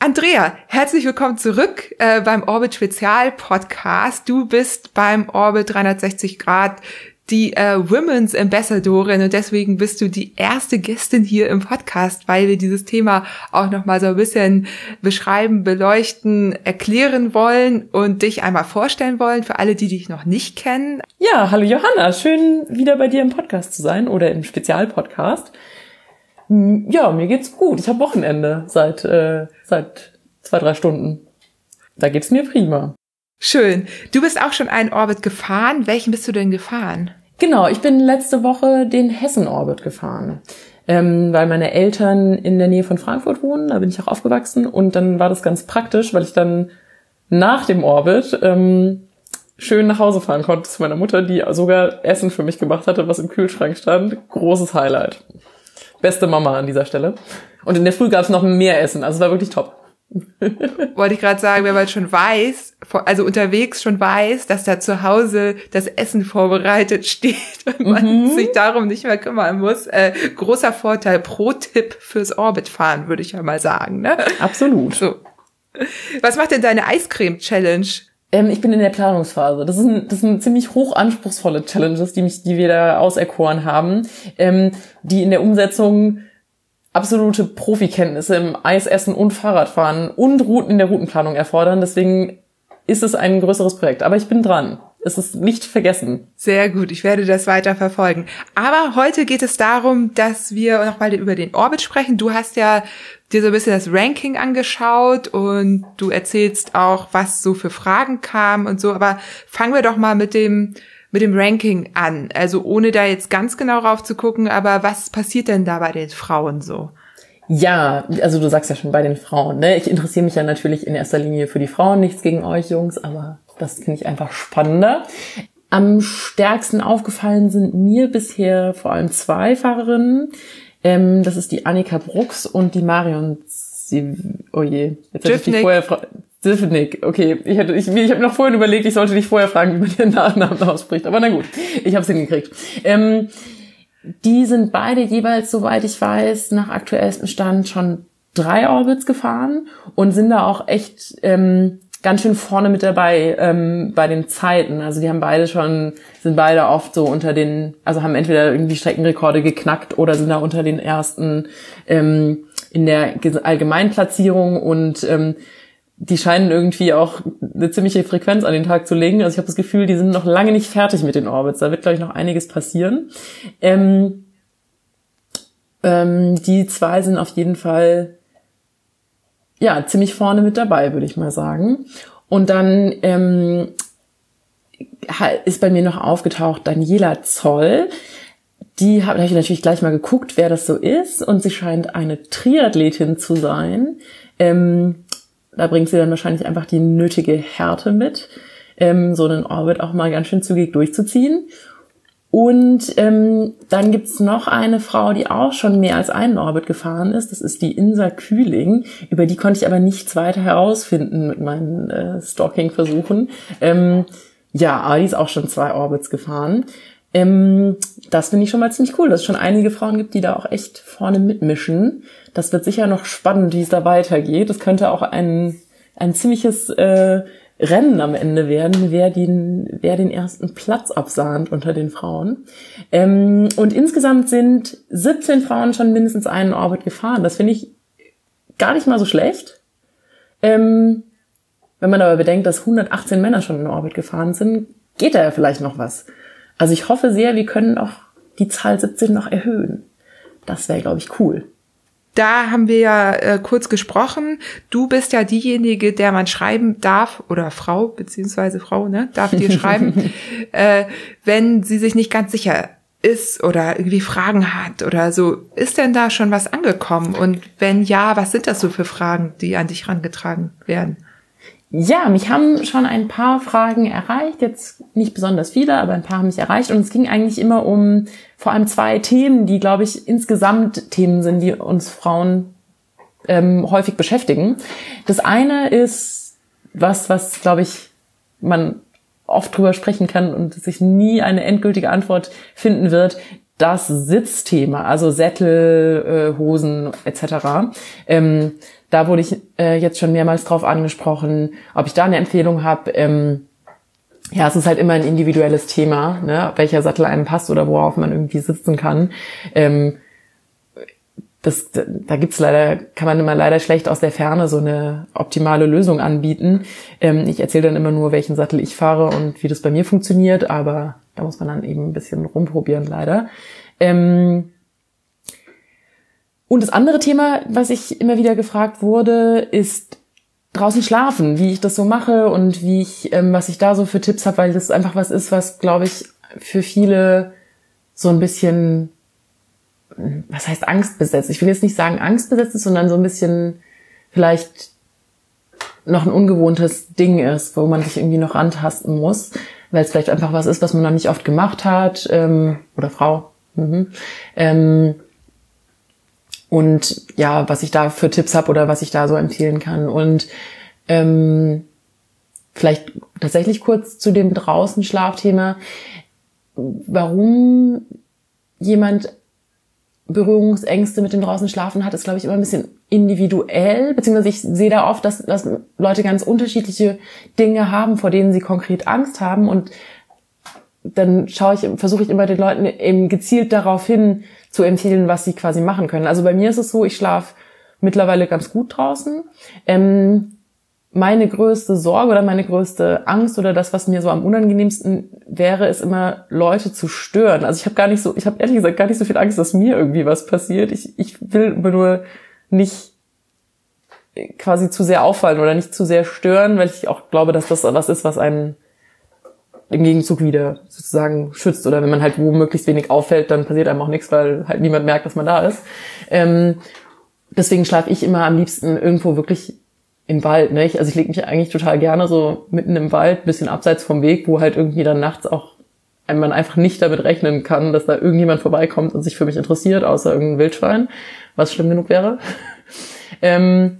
Andrea, herzlich willkommen zurück äh, beim Orbit Spezial Podcast. Du bist beim Orbit 360 Grad die äh, Women's Ambassadorin und deswegen bist du die erste Gästin hier im Podcast, weil wir dieses Thema auch noch mal so ein bisschen beschreiben, beleuchten, erklären wollen und dich einmal vorstellen wollen für alle, die dich noch nicht kennen. Ja, hallo Johanna, schön wieder bei dir im Podcast zu sein oder im Spezialpodcast. Ja, mir geht's gut. Ich habe Wochenende seit äh, seit zwei drei Stunden. Da geht's mir prima. Schön. Du bist auch schon einen Orbit gefahren. Welchen bist du denn gefahren? Genau, ich bin letzte Woche den Hessen-Orbit gefahren. Ähm, weil meine Eltern in der Nähe von Frankfurt wohnen, da bin ich auch aufgewachsen und dann war das ganz praktisch, weil ich dann nach dem Orbit ähm, schön nach Hause fahren konnte zu meiner Mutter, die sogar Essen für mich gemacht hatte, was im Kühlschrank stand. Großes Highlight. Beste Mama an dieser Stelle. Und in der Früh gab es noch mehr Essen, also es war wirklich top. Wollte ich gerade sagen, wer mal schon weiß, also unterwegs schon weiß, dass da zu Hause das Essen vorbereitet steht und man mhm. sich darum nicht mehr kümmern muss. Äh, großer Vorteil, Pro-Tipp fürs Orbit-Fahren, würde ich ja mal sagen. Ne? Absolut. So. Was macht denn deine Eiscreme-Challenge? Ähm, ich bin in der Planungsphase. Das sind, das sind ziemlich hochanspruchsvolle Challenges, die mich, die wir da auserkoren haben, ähm, die in der Umsetzung absolute Profikenntnisse im Eisessen und Fahrradfahren und Routen in der Routenplanung erfordern. Deswegen ist es ein größeres Projekt. Aber ich bin dran. Es ist nicht vergessen. Sehr gut, ich werde das weiter verfolgen. Aber heute geht es darum, dass wir nochmal über den Orbit sprechen. Du hast ja dir so ein bisschen das Ranking angeschaut und du erzählst auch, was so für Fragen kamen und so. Aber fangen wir doch mal mit dem mit dem Ranking an. Also ohne da jetzt ganz genau rauf zu gucken, aber was passiert denn da bei den Frauen so? Ja, also du sagst ja schon bei den Frauen. Ne? Ich interessiere mich ja natürlich in erster Linie für die Frauen, nichts gegen euch Jungs, aber das finde ich einfach spannender. Am stärksten aufgefallen sind mir bisher vor allem zwei Fahrerinnen. Ähm, das ist die Annika Brooks und die Marion Sie oh je, jetzt hätte ich dich vorher Sivnik, okay. Ich, hätte, ich, ich habe noch vorhin überlegt, ich sollte dich vorher fragen, wie man ihren Nachnamen ausspricht. Aber na gut, ich habe es hingekriegt. Ähm, die sind beide jeweils, soweit ich weiß, nach aktuellstem Stand schon drei Orbits gefahren und sind da auch echt ähm, ganz schön vorne mit dabei ähm, bei den Zeiten. Also die haben beide schon, sind beide oft so unter den, also haben entweder irgendwie Streckenrekorde geknackt oder sind da unter den ersten ähm, in der Allgemeinplatzierung und ähm, die scheinen irgendwie auch eine ziemliche Frequenz an den Tag zu legen. Also ich habe das Gefühl, die sind noch lange nicht fertig mit den Orbits. Da wird, glaube ich, noch einiges passieren. Ähm, ähm, die zwei sind auf jeden Fall ja ziemlich vorne mit dabei, würde ich mal sagen. Und dann ähm, ist bei mir noch aufgetaucht Daniela Zoll. Die habe hab ich natürlich gleich mal geguckt, wer das so ist. Und sie scheint eine Triathletin zu sein. Ähm, da bringt sie dann wahrscheinlich einfach die nötige Härte mit, ähm, so einen Orbit auch mal ganz schön zügig durchzuziehen. Und ähm, dann gibt's noch eine Frau, die auch schon mehr als einen Orbit gefahren ist. Das ist die Insa Kühling. Über die konnte ich aber nichts weiter herausfinden mit meinen äh, Stalking-Versuchen. Ähm, ja, aber die ist auch schon zwei Orbits gefahren. Ähm, das finde ich schon mal ziemlich cool, dass es schon einige Frauen gibt, die da auch echt vorne mitmischen. Das wird sicher noch spannend, wie es da weitergeht. Das könnte auch ein, ein ziemliches äh, Rennen am Ende werden, wer den, wer den ersten Platz absahnt unter den Frauen. Ähm, und insgesamt sind 17 Frauen schon mindestens einen Orbit gefahren. Das finde ich gar nicht mal so schlecht. Ähm, wenn man aber bedenkt, dass 118 Männer schon in Orbit gefahren sind, geht da ja vielleicht noch was. Also ich hoffe sehr, wir können auch die Zahl 17 noch erhöhen. Das wäre, glaube ich, cool da haben wir ja äh, kurz gesprochen. Du bist ja diejenige, der man schreiben darf, oder Frau, beziehungsweise Frau, ne, darf dir schreiben, äh, wenn sie sich nicht ganz sicher ist oder irgendwie Fragen hat oder so. Ist denn da schon was angekommen? Und wenn ja, was sind das so für Fragen, die an dich rangetragen werden? Ja, mich haben schon ein paar Fragen erreicht, jetzt nicht besonders viele, aber ein paar haben mich erreicht. Und es ging eigentlich immer um vor allem zwei Themen, die, glaube ich, insgesamt Themen sind, die uns Frauen ähm, häufig beschäftigen. Das eine ist was, was, glaube ich, man oft drüber sprechen kann und sich nie eine endgültige Antwort finden wird, das Sitzthema, also Sättel, äh, Hosen etc. Ähm, da wurde ich äh, jetzt schon mehrmals drauf angesprochen, ob ich da eine Empfehlung habe. Ähm, ja, es ist halt immer ein individuelles Thema, ne, welcher Sattel einem passt oder worauf man irgendwie sitzen kann. Ähm, das, da gibt's leider, kann man immer leider schlecht aus der Ferne so eine optimale Lösung anbieten. Ähm, ich erzähle dann immer nur, welchen Sattel ich fahre und wie das bei mir funktioniert, aber da muss man dann eben ein bisschen rumprobieren, leider. Ähm, und das andere Thema, was ich immer wieder gefragt wurde, ist draußen schlafen, wie ich das so mache und wie ich, ähm, was ich da so für Tipps habe, weil das einfach was ist, was, glaube ich, für viele so ein bisschen, was heißt Angst besetzt? Ich will jetzt nicht sagen Angst besetzt ist, sondern so ein bisschen vielleicht noch ein ungewohntes Ding ist, wo man sich irgendwie noch rantasten muss, weil es vielleicht einfach was ist, was man noch nicht oft gemacht hat, ähm, oder Frau. Mhm. Ähm, und ja, was ich da für Tipps habe oder was ich da so empfehlen kann. Und ähm, vielleicht tatsächlich kurz zu dem draußen Schlafthema. Warum jemand Berührungsängste mit dem draußen Schlafen hat, ist, glaube ich, immer ein bisschen individuell, beziehungsweise ich sehe da oft, dass, dass Leute ganz unterschiedliche Dinge haben, vor denen sie konkret Angst haben und dann schaue ich, versuche ich immer den Leuten eben gezielt darauf hin zu empfehlen, was sie quasi machen können. Also bei mir ist es so, ich schlafe mittlerweile ganz gut draußen. Ähm, meine größte Sorge oder meine größte Angst oder das, was mir so am unangenehmsten wäre, ist immer Leute zu stören. Also ich habe gar nicht so, ich habe ehrlich gesagt gar nicht so viel Angst, dass mir irgendwie was passiert. Ich, ich will nur nicht quasi zu sehr auffallen oder nicht zu sehr stören, weil ich auch glaube, dass das was ist, was einen im Gegenzug wieder sozusagen schützt. Oder wenn man halt wo möglichst wenig auffällt, dann passiert einem auch nichts, weil halt niemand merkt, dass man da ist. Ähm, deswegen schlafe ich immer am liebsten irgendwo wirklich im Wald. Ne? also ich lege mich eigentlich total gerne so mitten im Wald, bisschen abseits vom Weg, wo halt irgendwie dann nachts auch man einfach nicht damit rechnen kann, dass da irgendjemand vorbeikommt und sich für mich interessiert, außer irgendein Wildschwein, was schlimm genug wäre. ähm,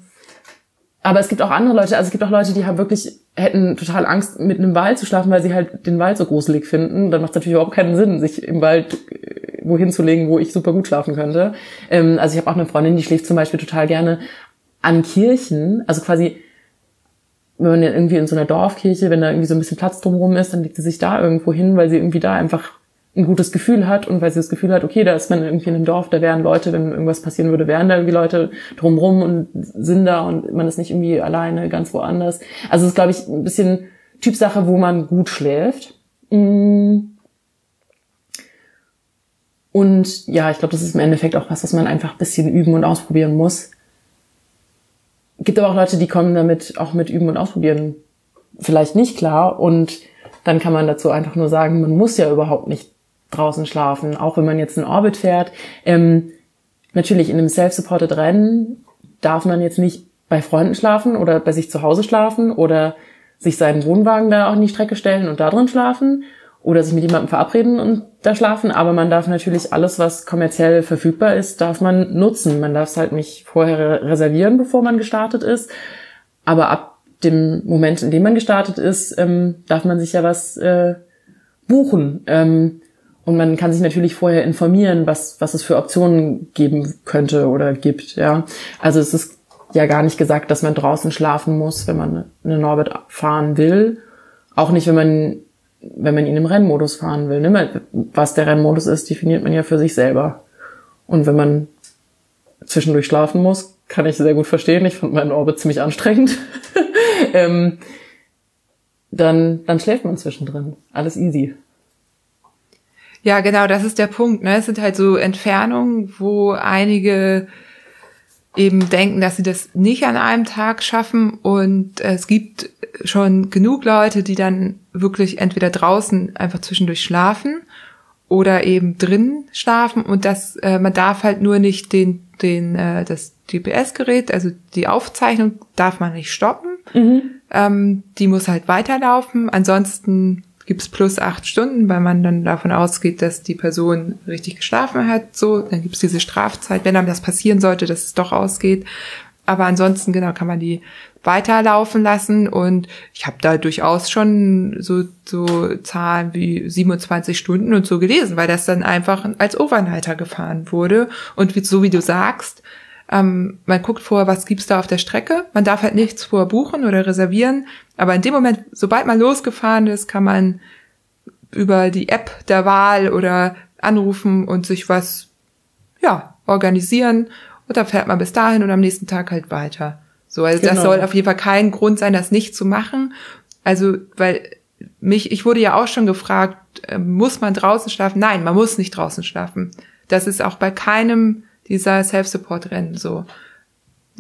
aber es gibt auch andere Leute, also es gibt auch Leute, die haben wirklich, hätten total Angst, mitten im Wald zu schlafen, weil sie halt den Wald so gruselig finden. Dann macht es natürlich überhaupt keinen Sinn, sich im Wald äh, wohin zu legen, wo ich super gut schlafen könnte. Ähm, also ich habe auch eine Freundin, die schläft zum Beispiel total gerne an Kirchen, also quasi wenn man irgendwie in so einer Dorfkirche, wenn da irgendwie so ein bisschen Platz drumherum ist, dann legt sie sich da irgendwo hin, weil sie irgendwie da einfach ein gutes Gefühl hat und weil sie das Gefühl hat, okay, da ist man irgendwie in einem Dorf, da wären Leute, wenn irgendwas passieren würde, wären da irgendwie Leute drumrum und sind da und man ist nicht irgendwie alleine ganz woanders. Also es ist, glaube ich, ein bisschen Typsache, wo man gut schläft. Mm. Und ja, ich glaube, das ist im Endeffekt auch was, was man einfach ein bisschen üben und ausprobieren muss. Gibt aber auch Leute, die kommen damit auch mit Üben und Ausprobieren vielleicht nicht klar und dann kann man dazu einfach nur sagen, man muss ja überhaupt nicht draußen schlafen, auch wenn man jetzt in Orbit fährt. Ähm, natürlich in einem self-supported Rennen darf man jetzt nicht bei Freunden schlafen oder bei sich zu Hause schlafen oder sich seinen Wohnwagen da auch in die Strecke stellen und da drin schlafen oder sich mit jemandem verabreden und da schlafen. Aber man darf natürlich alles, was kommerziell verfügbar ist, darf man nutzen. Man darf es halt nicht vorher reservieren, bevor man gestartet ist. Aber ab dem Moment, in dem man gestartet ist, ähm, darf man sich ja was äh, buchen. Ähm, und man kann sich natürlich vorher informieren, was, was es für Optionen geben könnte oder gibt, ja. Also es ist ja gar nicht gesagt, dass man draußen schlafen muss, wenn man eine Norbit fahren will. Auch nicht, wenn man, wenn man ihn im Rennmodus fahren will. Ne? Was der Rennmodus ist, definiert man ja für sich selber. Und wenn man zwischendurch schlafen muss, kann ich sehr gut verstehen. Ich fand meinen Orbit ziemlich anstrengend. ähm, dann, dann schläft man zwischendrin. Alles easy. Ja, genau, das ist der Punkt. Ne? Es sind halt so Entfernungen, wo einige eben denken, dass sie das nicht an einem Tag schaffen. Und es gibt schon genug Leute, die dann wirklich entweder draußen einfach zwischendurch schlafen oder eben drin schlafen. Und das, äh, man darf halt nur nicht den, den, äh, das GPS-Gerät, also die Aufzeichnung darf man nicht stoppen. Mhm. Ähm, die muss halt weiterlaufen. Ansonsten gibt's plus acht Stunden, weil man dann davon ausgeht, dass die Person richtig geschlafen hat. So, dann gibt's diese Strafzeit, wenn einem das passieren sollte, dass es doch ausgeht. Aber ansonsten, genau, kann man die weiterlaufen lassen und ich habe da durchaus schon so, so Zahlen wie 27 Stunden und so gelesen, weil das dann einfach als Overnighter gefahren wurde. Und wie, so wie du sagst, ähm, man guckt vor, was gibt's da auf der Strecke. Man darf halt nichts vorbuchen oder reservieren. Aber in dem Moment, sobald man losgefahren ist, kann man über die App der Wahl oder anrufen und sich was, ja, organisieren. Und dann fährt man bis dahin und am nächsten Tag halt weiter. So, also genau. das soll auf jeden Fall kein Grund sein, das nicht zu machen. Also, weil mich, ich wurde ja auch schon gefragt, äh, muss man draußen schlafen? Nein, man muss nicht draußen schlafen. Das ist auch bei keinem dieser Self-Support-Rennen so.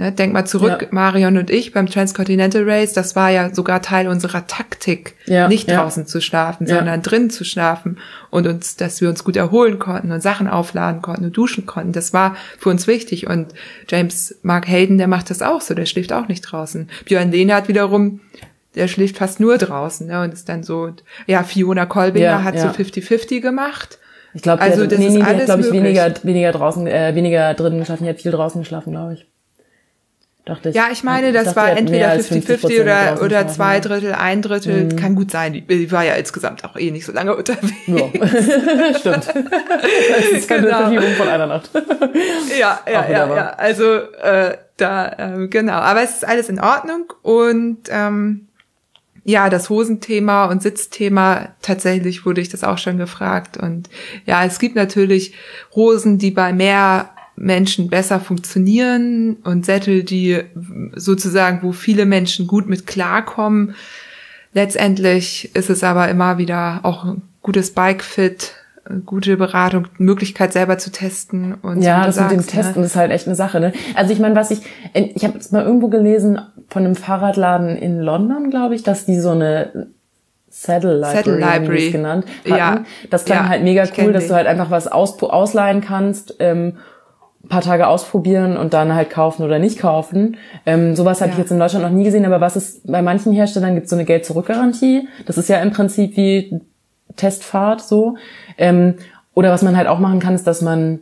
Ne, denk mal zurück, ja. Marion und ich beim Transcontinental Race, das war ja sogar Teil unserer Taktik, ja, nicht ja. draußen zu schlafen, sondern drin zu schlafen und uns, dass wir uns gut erholen konnten und Sachen aufladen konnten und duschen konnten. Das war für uns wichtig und James Mark Hayden, der macht das auch so, der schläft auch nicht draußen. Björn Lehnert wiederum, der schläft fast nur draußen ne, und ist dann so, ja, Fiona Kolbinger hat so 50-50 gemacht ich glaube, also das nee, nee, ist glaube ich, weniger, weniger draußen, äh, weniger drinnen geschlafen. Die hat viel draußen geschlafen, glaube ich. Dachte ich. Ja, ich meine, das war entweder 50-50 oder, oder zwei Drittel, ein Drittel. Mhm. Kann gut sein. Die, war ja insgesamt auch eh nicht so lange unterwegs. Ja. Stimmt. Das ist keine genau. Verschiebung von einer Nacht. ja, ja, ja, ja. Also äh, da, äh, genau. Aber es ist alles in Ordnung und ähm, ja, das Hosenthema und Sitzthema, tatsächlich wurde ich das auch schon gefragt. Und ja, es gibt natürlich Hosen, die bei mehr Menschen besser funktionieren und Sättel, die sozusagen, wo viele Menschen gut mit klarkommen. Letztendlich ist es aber immer wieder auch ein gutes Bike-Fit gute Beratung, Möglichkeit selber zu testen und ja, das sagst, mit dem Testen ist halt echt eine Sache. Ne? Also ich meine, was ich, ich habe jetzt mal irgendwo gelesen von einem Fahrradladen in London, glaube ich, dass die so eine Saddle Library, Saddle Library. genannt hatten. Ja. Das klang Ja, halt mega cool, dass du halt einfach was aus, ausleihen kannst, ähm, paar Tage ausprobieren und dann halt kaufen oder nicht kaufen. Ähm, sowas habe ich Ja. jetzt in Deutschland noch nie gesehen, aber was ist bei manchen Herstellern gibt es so eine Geld-Zurück-Garantie. Das ist ja im Prinzip wie Testfahrt so. Ähm, oder was man halt auch machen kann, ist, dass man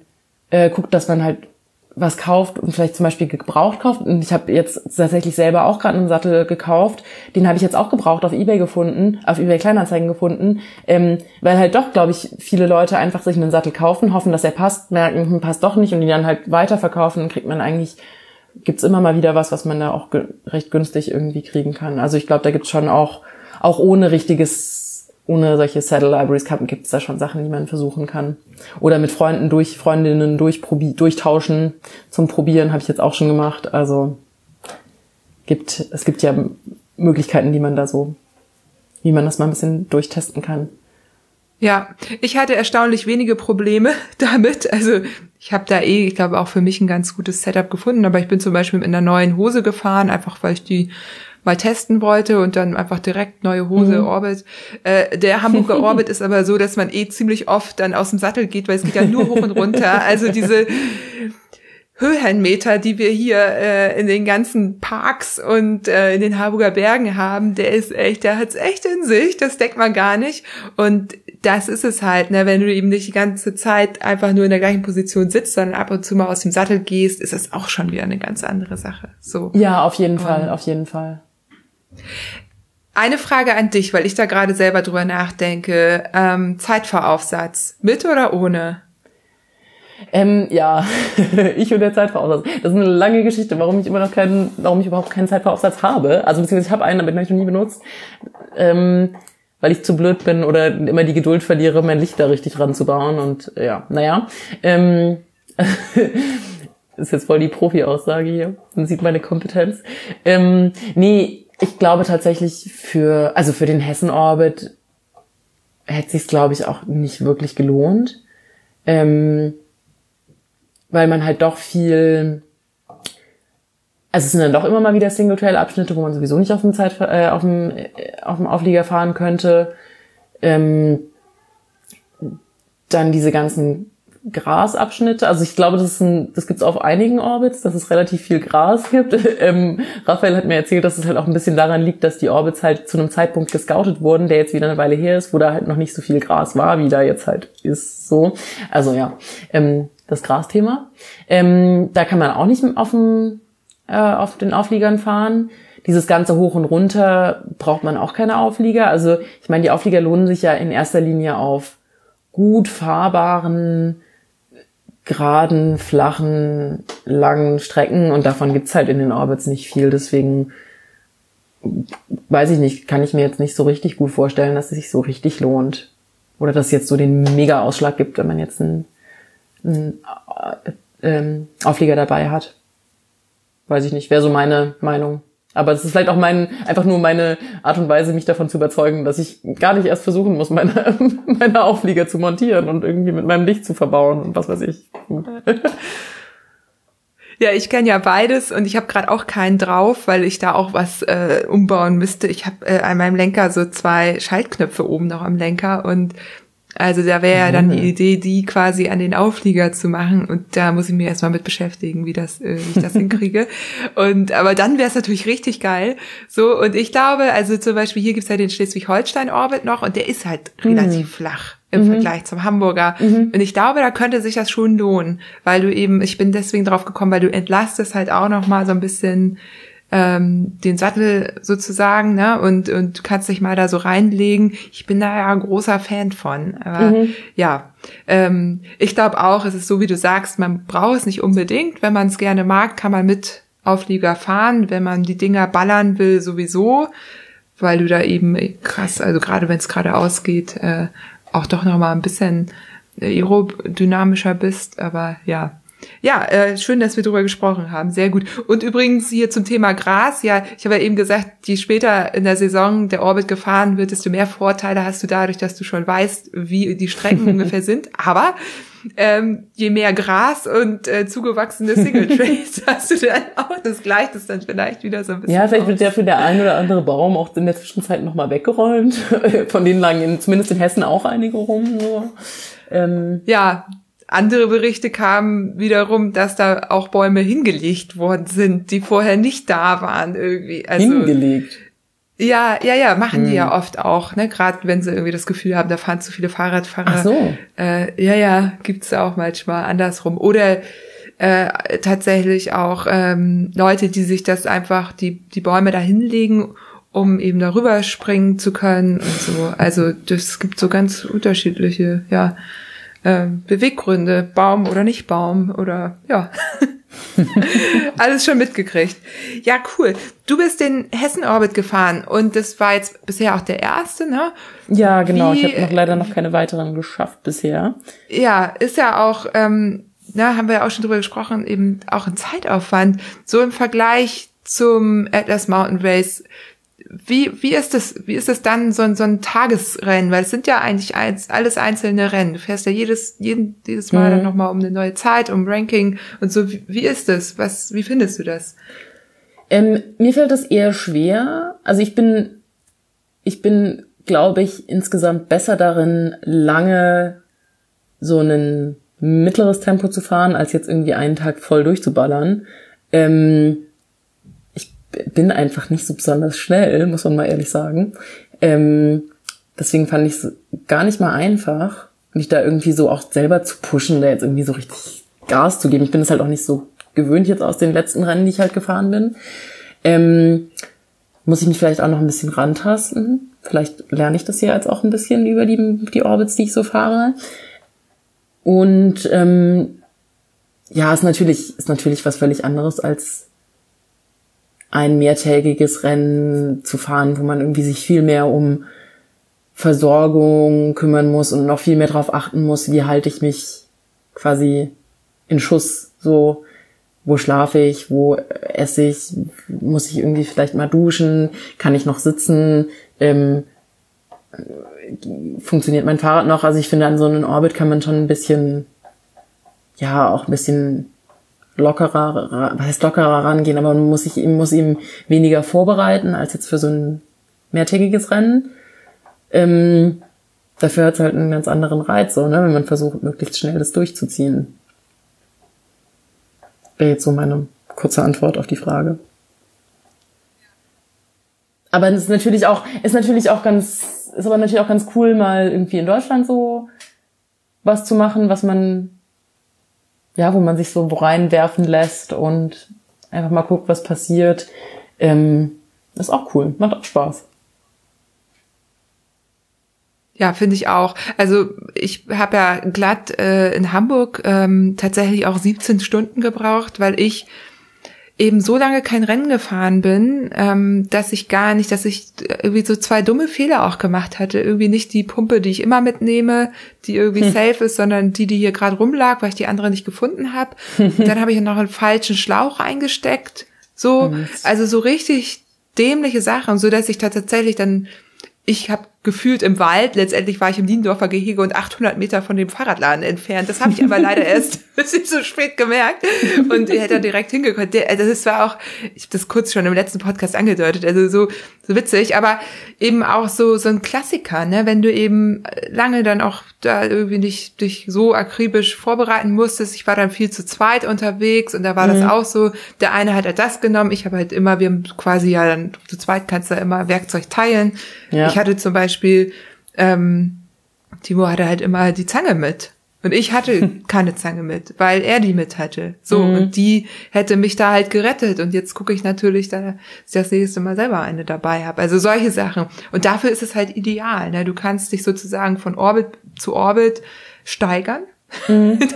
äh, guckt, dass man halt was kauft und vielleicht zum Beispiel gebraucht kauft. Und ich habe jetzt tatsächlich selber auch gerade einen Sattel gekauft. Den habe ich jetzt auch gebraucht auf eBay gefunden, auf eBay Kleinanzeigen gefunden, ähm, weil halt doch, glaube ich, viele Leute einfach sich einen Sattel kaufen, hoffen, dass er passt, merken, hm, passt doch nicht und ihn dann halt weiterverkaufen. Dann kriegt man eigentlich gibt's immer mal wieder was, was man da auch recht günstig irgendwie kriegen kann. Also ich glaube, da gibt's schon auch auch ohne richtiges, ohne solche Saddle Libraries gibt's da schon Sachen, die man versuchen kann. Oder mit Freunden durch, Freundinnen durchprobi durchtauschen zum Probieren habe ich jetzt auch schon gemacht. Also gibt, es gibt ja Möglichkeiten, die man da so, wie man das mal ein bisschen durchtesten kann. Ja, ich hatte erstaunlich wenige Probleme damit. Also ich habe da eh, ich glaube, auch für mich ein ganz gutes Setup gefunden. Aber ich bin zum Beispiel mit einer neuen Hose gefahren, einfach weil ich die mal testen wollte und dann einfach direkt neue Hose, Orbit. Äh, der Hamburger Orbit ist aber so, dass man eh ziemlich oft dann aus dem Sattel geht, weil es geht ja nur hoch und runter. Also diese Höhenmeter, die wir hier äh, in den ganzen Parks und äh, in den Harburger Bergen haben, der ist echt, der hat's echt in sich, das denkt man gar nicht. Und das ist es halt, ne, wenn du eben nicht die ganze Zeit einfach nur in der gleichen Position sitzt, sondern ab und zu mal aus dem Sattel gehst, ist das auch schon wieder eine ganz andere Sache. So. Ja, auf jeden Fall, auf jeden Fall. Eine Frage an dich, weil ich da gerade selber drüber nachdenke. Ähm, Zeitvoraufsatz, mit oder ohne? Ähm, ja, ich und der Zeitvoraufsatz. Das ist eine lange Geschichte, warum ich immer noch keinen, warum ich überhaupt keinen Zeitvoraufsatz habe. Also beziehungsweise ich habe einen, aber den habe ich noch nie benutzt. Ähm, weil ich zu blöd bin oder immer die Geduld verliere, mein Licht da richtig ranzubauen. Und äh, ja, naja. Ähm, ist jetzt voll die Profi-Aussage hier. Man sieht meine Kompetenz. Ähm, nee, ich glaube tatsächlich für, also für den Hessen-Orbit hätte sich's glaube ich, auch nicht wirklich gelohnt. Ähm, weil man halt doch viel, also es sind dann doch immer mal wieder Single-Trail-Abschnitte, wo man sowieso nicht auf dem Zeit, äh, auf dem, äh, auf dem Auflieger fahren könnte. Ähm, dann diese ganzen Grasabschnitte. Also ich glaube, das, ist ein, das gibt's auf einigen Orbits, dass es relativ viel Gras gibt. ähm, Raphael hat mir erzählt, dass es halt auch ein bisschen daran liegt, dass die Orbits halt zu einem Zeitpunkt gescoutet wurden, der jetzt wieder eine Weile her ist, wo da halt noch nicht so viel Gras war, wie da jetzt halt ist. So, also ja, ähm, das Grasthema. Ähm, da kann man auch nicht auf, dem, äh, auf den Aufliegern fahren. Dieses ganze Hoch und Runter braucht man auch keine Auflieger. Also ich meine, die Auflieger lohnen sich ja in erster Linie auf gut fahrbaren, geraden, flachen, langen Strecken und davon gibt's halt in den Orbits nicht viel. Deswegen weiß ich nicht, kann ich mir jetzt nicht so richtig gut vorstellen, dass es sich so richtig lohnt. Oder dass es jetzt so den Mega-Ausschlag gibt, wenn man jetzt einen, einen äh, ähm, Auflieger dabei hat. Weiß ich nicht, wäre so meine Meinung. Aber es ist vielleicht auch mein, einfach nur meine Art und Weise, mich davon zu überzeugen, dass ich gar nicht erst versuchen muss, meine, meine Auflieger zu montieren und irgendwie mit meinem Licht zu verbauen und was weiß ich. Ja, ich kenne ja beides und ich habe gerade auch keinen drauf, weil ich da auch was äh, umbauen müsste. Ich habe äh, an meinem Lenker so zwei Schaltknöpfe oben noch am Lenker und also da wäre ja dann die Idee, die quasi an den Auflieger zu machen und da muss ich mich erstmal mit beschäftigen, wie das, äh, wie ich das hinkriege. Und aber dann wäre es natürlich richtig geil. So und ich glaube, also zum Beispiel hier gibt's ja den Schleswig-Holstein-Orbit noch und der ist halt relativ flach im Vergleich zum Hamburger. Und ich glaube, da könnte sich das schon lohnen, weil du eben, ich bin deswegen drauf gekommen, weil du entlastest halt auch noch mal so ein bisschen ähm, den Sattel sozusagen, ne, und, und kannst dich mal da so reinlegen. Ich bin da ja ein großer Fan von. Aber ja, ähm, ich glaube auch, es ist so, wie du sagst, man braucht es nicht unbedingt. Wenn man es gerne mag, kann man mit Auflieger fahren. Wenn man die Dinger ballern will, sowieso, weil du da eben krass, also gerade wenn es gerade ausgeht, äh, auch doch noch mal ein bisschen aerodynamischer bist. Aber ja, Ja, äh, schön, dass wir drüber gesprochen haben. Sehr gut. Und übrigens hier zum Thema Gras. Ja, ich habe ja eben gesagt, je später in der Saison der Orbit gefahren wird, desto mehr Vorteile hast du dadurch, dass du schon weißt, wie die Strecken ungefähr sind. Aber ähm, je mehr Gras und äh, zugewachsene Single Trails hast du dann auch. Das gleicht es dann vielleicht wieder so ein bisschen. Ja, vielleicht wird ja für der ein oder andere Baum auch in der Zwischenzeit nochmal weggeräumt. Von denen lagen in, zumindest in Hessen auch einige rum. So. Ähm, ja, andere Berichte kamen wiederum, dass da auch Bäume hingelegt worden sind, die vorher nicht da waren irgendwie. Also, hingelegt. Ja, ja, ja, machen hm. die ja hm. oft auch, ne? Gerade wenn sie irgendwie das Gefühl haben, da fahren zu viele Fahrradfahrer. Ach so. Äh, ja, ja, gibt's auch manchmal andersrum. Oder äh, tatsächlich auch ähm, Leute, die sich das einfach, die, die Bäume da hinlegen, um eben darüber springen zu können und so. Also das gibt so ganz unterschiedliche, ja, äh, Beweggründe, Baum oder nicht Baum oder ja. Alles schon mitgekriegt. Ja, cool. Du bist den Hessen-Orbit gefahren und das war jetzt bisher auch der erste, ne? Ja, genau. Wie, ich habe noch leider noch keine weiteren geschafft bisher. Ja, ist ja auch, ähm, na, haben wir ja auch schon drüber gesprochen, eben auch ein Zeitaufwand. So im Vergleich zum Atlas Mountain Race wie, wie ist das, wie ist das dann so ein, so ein Tagesrennen? Weil es sind ja eigentlich eins, alles einzelne Rennen. Du fährst ja jedes, jeden, jedes Mal mhm. dann nochmal um eine neue Zeit, um Ranking und so. Wie, wie ist das? Was, wie findest du das? Ähm, mir fällt das eher schwer. Also ich bin, ich bin, glaube ich, insgesamt besser darin, lange so ein mittleres Tempo zu fahren, als jetzt irgendwie einen Tag voll durchzuballern. Ähm, bin einfach nicht so besonders schnell, muss man mal ehrlich sagen. Ähm, deswegen fand ich es gar nicht mal einfach, mich da irgendwie so auch selber zu pushen, da jetzt irgendwie so richtig Gas zu geben. Ich bin es halt auch nicht so gewöhnt jetzt aus den letzten Rennen, die ich halt gefahren bin. Ähm, muss ich mich vielleicht auch noch ein bisschen rantasten. Vielleicht lerne ich das hier jetzt auch ein bisschen über die, die Orbits, die ich so fahre. Und ähm, ja, ist natürlich, ist natürlich was völlig anderes als ein mehrtägiges Rennen zu fahren, wo man irgendwie sich viel mehr um Versorgung kümmern muss und noch viel mehr darauf achten muss, wie halte ich mich quasi in Schuss, so wo schlafe ich, wo esse ich, muss ich irgendwie vielleicht mal duschen, kann ich noch sitzen, ähm, funktioniert mein Fahrrad noch? Also ich finde, an so einen Orbit kann man schon ein bisschen, ja, auch ein bisschen lockerer, was heißt lockerer rangehen, aber man muss sich muss ihm weniger vorbereiten als jetzt für so ein mehrtägiges Rennen. Ähm, dafür hat es halt einen ganz anderen Reiz, so, ne, wenn man versucht, möglichst schnell das durchzuziehen. Wäre jetzt so meine kurze Antwort auf die Frage. Aber es ist natürlich auch, ist natürlich auch ganz, ist aber natürlich auch ganz cool, mal irgendwie in Deutschland so was zu machen, was man ja, wo man sich so reinwerfen lässt und einfach mal guckt, was passiert. Ähm, ist auch cool, macht auch Spaß. Ja, finde ich auch. Also ich habe ja glatt äh, in Hamburg ähm, tatsächlich auch 17 Stunden gebraucht, weil ich eben so lange kein Rennen gefahren bin, ähm, dass ich gar nicht, dass ich irgendwie so zwei dumme Fehler auch gemacht hatte. Irgendwie nicht die Pumpe, die ich immer mitnehme, die irgendwie hm. safe ist, sondern die, die hier gerade rumlag, weil ich die andere nicht gefunden habe. dann habe ich noch einen falschen Schlauch eingesteckt. So, also so richtig dämliche Sachen, so dass ich da tatsächlich dann ich habe gefühlt im Wald. Letztendlich war ich im Niendorfer Gehege und 800 Meter von dem Fahrradladen entfernt. Das habe ich aber leider erst bis so spät gemerkt und hätte direkt hingekommen. Das war auch, ich habe das kurz schon im letzten Podcast angedeutet, also so, so witzig, aber eben auch so so ein Klassiker, ne? Wenn du eben lange dann auch da irgendwie nicht dich so akribisch vorbereiten musstest. Ich war dann viel zu zweit unterwegs und da war mhm. das auch so. Der eine hat halt das genommen, ich habe halt immer, wir haben quasi ja dann zu zweit kannst du immer Werkzeug teilen. Ja. Ich hatte zum Beispiel, ähm, Timo hatte halt immer die Zange mit. Und ich hatte keine Zange mit, weil er die mit hatte. So, mhm. und die hätte mich da halt gerettet. Und jetzt gucke ich natürlich, dass ich das nächste Mal selber eine dabei habe. Also solche Sachen. Und dafür ist es halt ideal. Ne? Du kannst dich sozusagen von Orbit zu Orbit steigern. Mhm.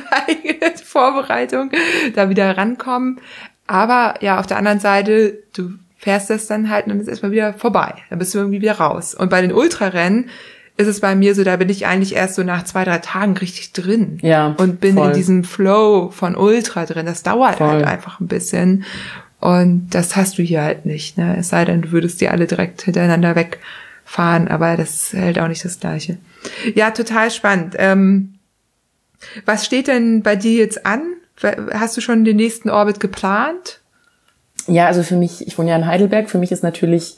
Vorbereitung, da wieder rankommen. Aber ja, auf der anderen Seite, du fährst das dann halt und dann ist erstmal wieder vorbei. Dann bist du irgendwie wieder raus. Und bei den Ultrarennen ist es bei mir so, da bin ich eigentlich erst so nach zwei, drei Tagen richtig drin. Ja, Und bin voll. in diesem Flow von Ultra drin. Das dauert Voll. halt einfach ein bisschen. Und das hast du hier halt nicht, ne? Es sei denn, du würdest die alle direkt hintereinander wegfahren, aber das hält auch nicht das Gleiche. Ja, total spannend. Ähm, was steht denn bei dir jetzt an? Hast du schon den nächsten Orbit geplant? Ja, also für mich, ich wohne ja in Heidelberg, für mich ist natürlich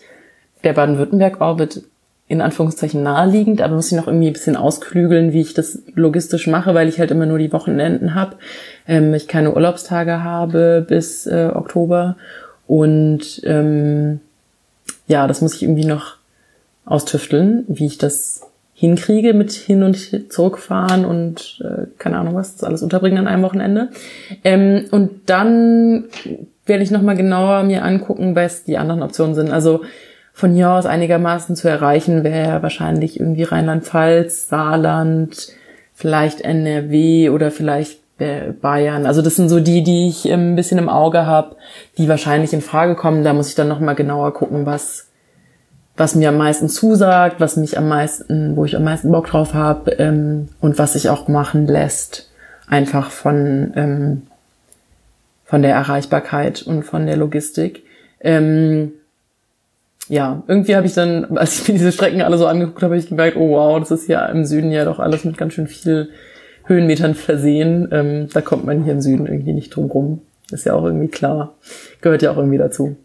der Baden-Württemberg-Orbit in Anführungszeichen naheliegend, aber muss ich noch irgendwie ein bisschen ausklügeln, wie ich das logistisch mache, weil ich halt immer nur die Wochenenden habe, ähm, ich keine Urlaubstage habe bis äh, Oktober und ähm, ja, das muss ich irgendwie noch austüfteln, wie ich das hinkriege mit hin und zurückfahren und äh, keine Ahnung was, das alles unterbringen an einem Wochenende. Ähm, und dann werde ich nochmal genauer mir angucken, was die anderen Optionen sind. Also von hier aus einigermaßen zu erreichen wäre wahrscheinlich irgendwie Rheinland-Pfalz, Saarland, vielleicht NRW oder vielleicht äh, Bayern. Also das sind so die, die ich ähm, ein bisschen im Auge habe, die wahrscheinlich in Frage kommen. Da muss ich dann nochmal genauer gucken, was was mir am meisten zusagt, was mich am meisten, wo ich am meisten Bock drauf habe ähm, und was sich auch machen lässt, einfach von ähm, von der Erreichbarkeit und von der Logistik. Ähm, ja, irgendwie habe ich dann, als ich mir diese Strecken alle so angeguckt habe, habe ich gemerkt, oh wow, das ist ja im Süden ja doch alles mit ganz schön viel Höhenmetern versehen. Ähm, da kommt man hier im Süden irgendwie nicht drum rum. Ist ja auch irgendwie klar. Gehört ja auch irgendwie dazu.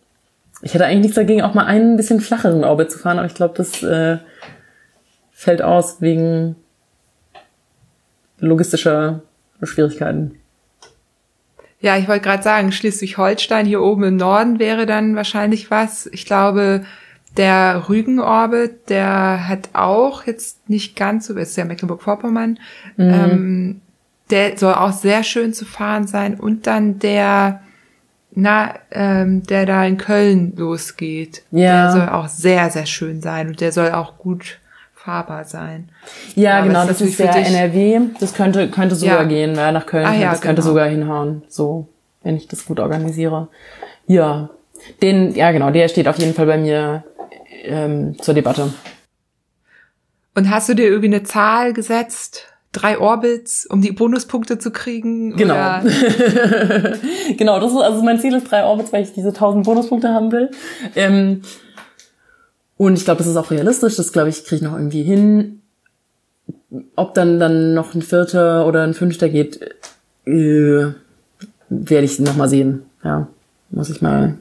Ich hätte eigentlich nichts dagegen, auch mal einen bisschen flacheren Orbit zu fahren, aber ich glaube, das äh, fällt aus wegen logistischer Schwierigkeiten. Ja, ich wollte gerade sagen, Schleswig-Holstein hier oben im Norden wäre dann wahrscheinlich was. Ich glaube, der Rügen-Orbit, der hat auch jetzt nicht ganz so, ist ja Mecklenburg-Vorpommern, ähm, der soll auch sehr schön zu fahren sein. Und dann der, na, ähm, der da in Köln losgeht, Ja. der soll auch sehr, sehr schön sein und der soll auch gut fahrbar sein. Ja, aber genau, das ist der NRW. Das könnte, könnte sogar Ja. gehen, ja, nach Köln. Ah, ja, das könnte genau. sogar hinhauen, so, wenn ich das gut organisiere. Ja, den, ja genau, der steht auf jeden Fall bei mir ähm, zur Debatte. Und hast du dir irgendwie eine Zahl gesetzt? Drei Orbits, um die Bonuspunkte zu kriegen? Genau. Genau, das ist also mein Ziel ist drei Orbits, weil ich diese 1000 Bonuspunkte haben will. Ähm, und ich glaube, das ist auch realistisch. Das glaube ich kriege ich noch irgendwie hin. Ob dann dann noch ein vierter oder ein fünfter geht, äh, werde ich noch mal sehen. Ja, muss ich mal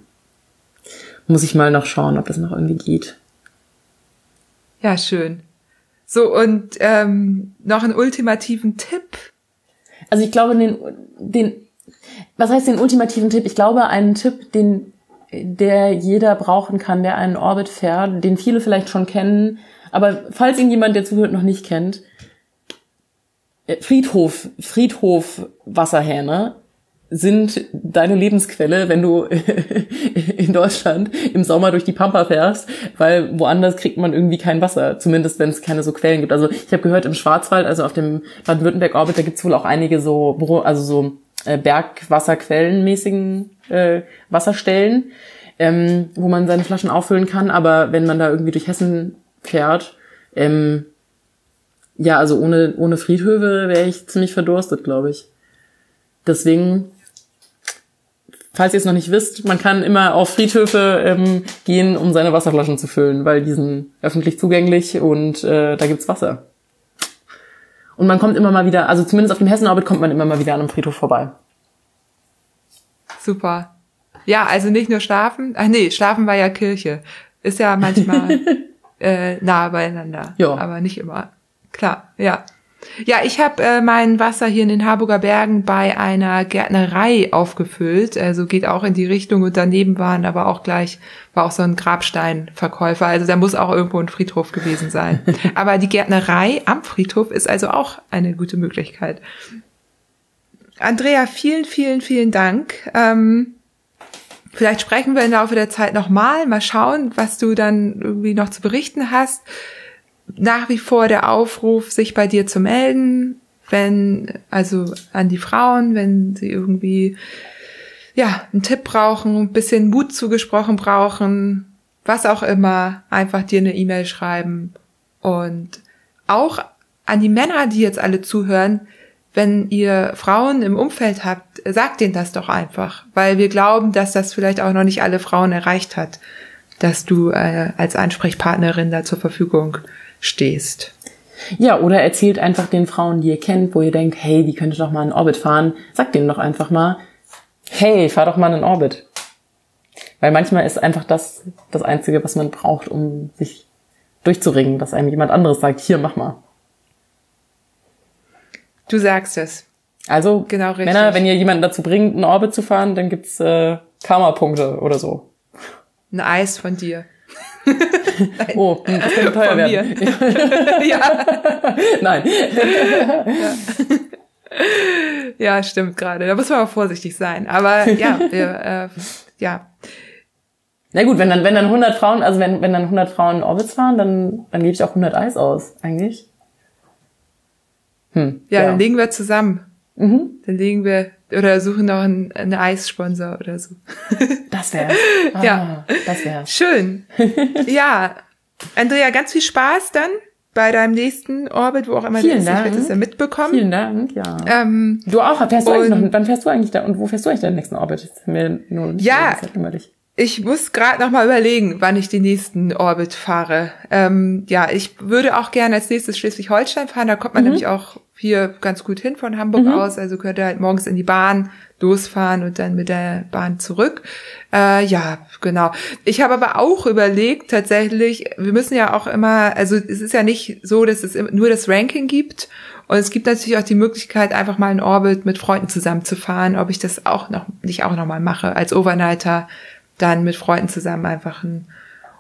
muss ich mal noch schauen, ob das noch irgendwie geht. Ja, schön. So, und ähm, noch einen ultimativen Tipp. Also ich glaube, den, den, was heißt den ultimativen Tipp? Ich glaube, einen Tipp, den, der jeder brauchen kann, der einen Orbit fährt, den viele vielleicht schon kennen, aber falls ihn jemand, der zuhört, noch nicht kennt, äh, Friedhof, Friedhof Wasserhähne sind deine Lebensquelle, wenn du in Deutschland im Sommer durch die Pampa fährst, weil woanders kriegt man irgendwie kein Wasser, zumindest wenn es keine so Quellen gibt. Also ich habe gehört, im Schwarzwald, also auf dem Baden-Württemberg-Orbit, da gibt's wohl auch einige so, also so äh, Bergwasserquellenmäßigen äh, Wasserstellen, ähm, wo man seine Flaschen auffüllen kann. Aber wenn man da irgendwie durch Hessen fährt, ähm, ja, also ohne, ohne Friedhöfe wäre ich ziemlich verdurstet, glaube ich. Deswegen, falls ihr es noch nicht wisst, man kann immer auf Friedhöfe ähm, gehen, um seine Wasserflaschen zu füllen, weil die sind öffentlich zugänglich und äh, da gibt's Wasser. Und man kommt immer mal wieder, also zumindest auf dem Hessenorbit kommt man immer mal wieder an einem Friedhof vorbei. Super. Ja, also nicht nur schlafen. Ach nee, schlafen war ja Kirche. Ist ja manchmal äh, nah beieinander. Ja. Aber nicht immer. Klar, ja. Ja, ich habe äh, mein Wasser hier in den Harburger Bergen bei einer Gärtnerei aufgefüllt. Also geht auch in die Richtung und daneben waren aber auch gleich, war auch so ein Grabsteinverkäufer. Also da muss auch irgendwo ein Friedhof gewesen sein. aber die Gärtnerei am Friedhof ist also auch eine gute Möglichkeit. Andrea, vielen, vielen, vielen Dank. Ähm, vielleicht sprechen wir im Laufe der Zeit nochmal, mal schauen, was du dann irgendwie noch zu berichten hast. Nach wie vor der Aufruf, sich bei dir zu melden, wenn, also an die Frauen, wenn sie irgendwie, ja, einen Tipp brauchen, ein bisschen Mut zugesprochen brauchen, was auch immer, einfach dir eine E-Mail schreiben. Und auch an die Männer, die jetzt alle zuhören, wenn ihr Frauen im Umfeld habt, sagt denen das doch einfach, weil wir glauben, dass das vielleicht auch noch nicht alle Frauen erreicht hat, dass du äh, als Ansprechpartnerin da zur Verfügung stehst. Ja, oder erzählt einfach den Frauen, die ihr kennt, wo ihr denkt, hey, die könnte doch mal in Orbit fahren. Sagt denen doch einfach mal, hey, fahr doch mal in Orbit. Weil manchmal ist einfach das das Einzige, was man braucht, um sich durchzuringen, dass einem jemand anderes sagt, hier, mach mal. Du sagst es. Also, genau richtig. Männer, wenn ihr jemanden dazu bringt, in Orbit zu fahren, dann gibt's äh, Karma-Punkte oder so. Ein Eis von dir. Oh, das könnte teuer von werden. Mir. ja. Nein. ja. ja, stimmt gerade. Da muss man auch vorsichtig sein. Aber ja, wir, äh, ja. Na gut, wenn dann, wenn dann 100 Frauen, also wenn, wenn dann 100 Frauen in Orbit fahren, dann, dann gebe ich auch 100 Eis aus, eigentlich. Hm, ja, ja, dann legen wir zusammen. Mhm. Dann legen wir oder suchen noch einen, einen Eissponsor oder so. Das wäre. Ah, ja, das wäre. Schön. ja, Andrea, ganz viel Spaß dann bei deinem nächsten Orbit, wo auch immer Vielen du bist. Ich werde es ja mitbekommen. Vielen Dank, ja. Ähm, du auch? Fährst du eigentlich noch, wann fährst du eigentlich da und wo fährst du eigentlich deinen nächsten Orbit? Das ist mir nur ja, ich muss gerade noch mal überlegen, wann ich den nächsten Orbit fahre. Ähm, ja, ich würde auch gerne als nächstes Schleswig-Holstein fahren. Da kommt man mhm. nämlich auch hier ganz gut hin von Hamburg mhm. aus. Also könnte halt morgens in die Bahn losfahren und dann mit der Bahn zurück. Äh, ja, genau. Ich habe aber auch überlegt, tatsächlich, wir müssen ja auch immer, also es ist ja nicht so, dass es nur das Ranking gibt. Und es gibt natürlich auch die Möglichkeit, einfach mal in Orbit mit Freunden zusammenzufahren, ob ich das auch noch, nicht auch noch mal mache, als Overnighter dann mit Freunden zusammen einfach ein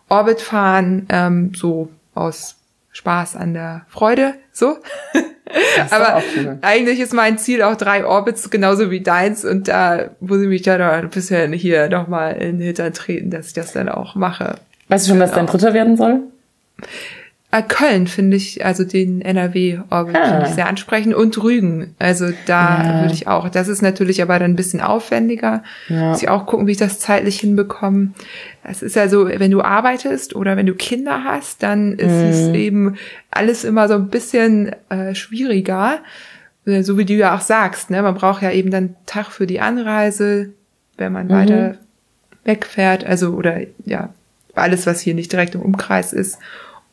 Orbit fahren, ähm, so aus Spaß an der Freude, so. Aber eigentlich ist mein Ziel auch drei Orbits, genauso wie deins. Und da muss ich mich ja noch ein bisschen hier nochmal in den Hintern treten, dass ich das dann auch mache. Weißt du schon, was dein genau. dritter werden soll? Äh, Köln finde ich, also den NRW-Orbit ah. finde ich sehr ansprechend und Rügen. Also da ja. würde ich auch. Das ist natürlich aber dann ein bisschen aufwendiger. Ja. Muss ich auch gucken, wie ich das zeitlich hinbekomme. Das ist ja so, wenn du arbeitest oder wenn du Kinder hast, dann ist mhm. es eben alles immer so ein bisschen äh, schwieriger. Äh, so wie du ja auch sagst, ne? Man braucht ja eben dann Tag für die Anreise, wenn man mhm. weiter wegfährt. Also, oder ja, alles, was hier nicht direkt im Umkreis ist.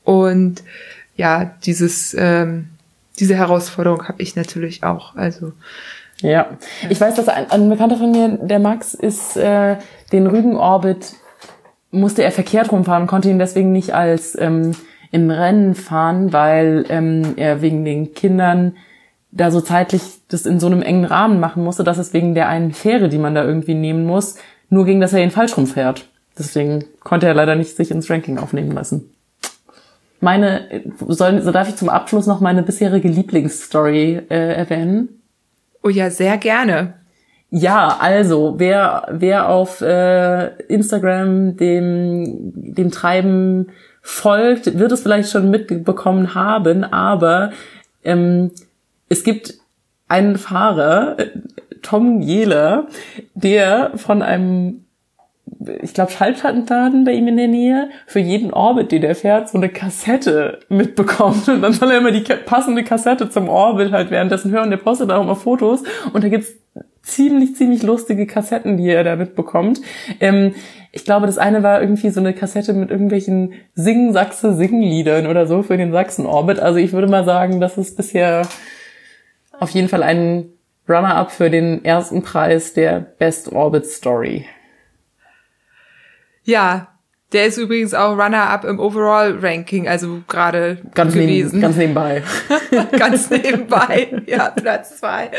Und ja, dieses, ähm, diese Herausforderung habe ich natürlich auch. Also ja, ich weiß, dass ein, ein Bekannter von mir, der Max, ist äh, den Rügen-Orbit musste er verkehrt rumfahren, konnte ihn deswegen nicht als ähm, im Rennen fahren, weil ähm, er wegen den Kindern da so zeitlich das in so einem engen Rahmen machen musste, dass es wegen der einen Fähre, die man da irgendwie nehmen muss, nur ging, dass er ihn falsch rumfährt. Deswegen konnte er leider nicht sich ins Ranking aufnehmen lassen meine, soll, so darf ich zum Abschluss noch meine bisherige Lieblingsstory äh, erwähnen? Oh ja, sehr gerne. Ja, also wer wer auf äh, Instagram dem dem Treiben folgt, wird es vielleicht schon mitbekommen haben, aber ähm, es gibt einen Fahrer, äh, Tom Jehler, der von einem ich glaube, Schallplattenladen bei ihm in der Nähe, für jeden Orbit, den er fährt, so eine Kassette mitbekommt. Und dann soll er immer die passende Kassette zum Orbit halt währenddessen hören. Der postet auch immer Fotos. Und da gibt's ziemlich, ziemlich lustige Kassetten, die er da mitbekommt. Ähm, ich glaube, das eine war irgendwie so eine Kassette mit irgendwelchen Singen-Sachse-Singen-Liedern oder so für den Sachsen-Orbit. Also ich würde mal sagen, das ist bisher auf jeden Fall ein Runner-up für den ersten Preis der Best Orbit Story. Ja, der ist übrigens auch Runner-up im Overall-Ranking, also gerade ganz gewesen. Neben, ganz nebenbei. ganz nebenbei, ja, Platz zwei.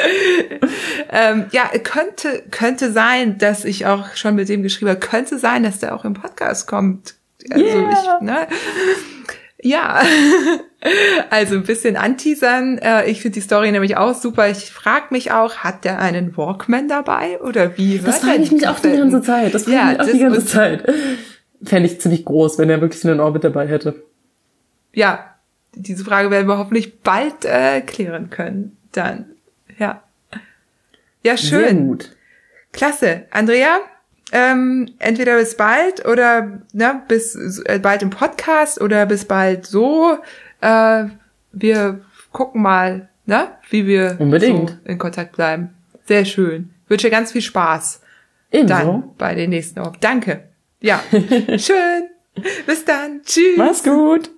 ähm, ja, könnte, könnte sein, dass ich auch schon mit dem geschrieben habe, könnte sein, dass der auch im Podcast kommt. Also yeah. ich, ne? Ja, also ein bisschen anteasern. Äh, ich finde die Story nämlich auch super. Ich frage mich auch, hat der einen Walkman dabei oder wie? Das frage ich mich auch die ganze Zeit. Das frage ja, ich mich auch die ganze Zeit. Fände ich ziemlich groß, wenn er wirklich einen Orbit dabei hätte. Ja, diese Frage werden wir hoffentlich bald äh, klären können. Dann, ja. Ja, schön. Sehr gut. Klasse. Andrea, ähm, entweder bis bald oder ne, bis äh, bald im Podcast oder bis bald so. Äh, wir gucken mal, ne, wie wir Unbedingt. so in Kontakt bleiben. Sehr schön. Wünsche ganz viel Spaß Ebenso. dann bei den nächsten. Danke. Ja, schön. Bis dann. Tschüss. Mach's gut.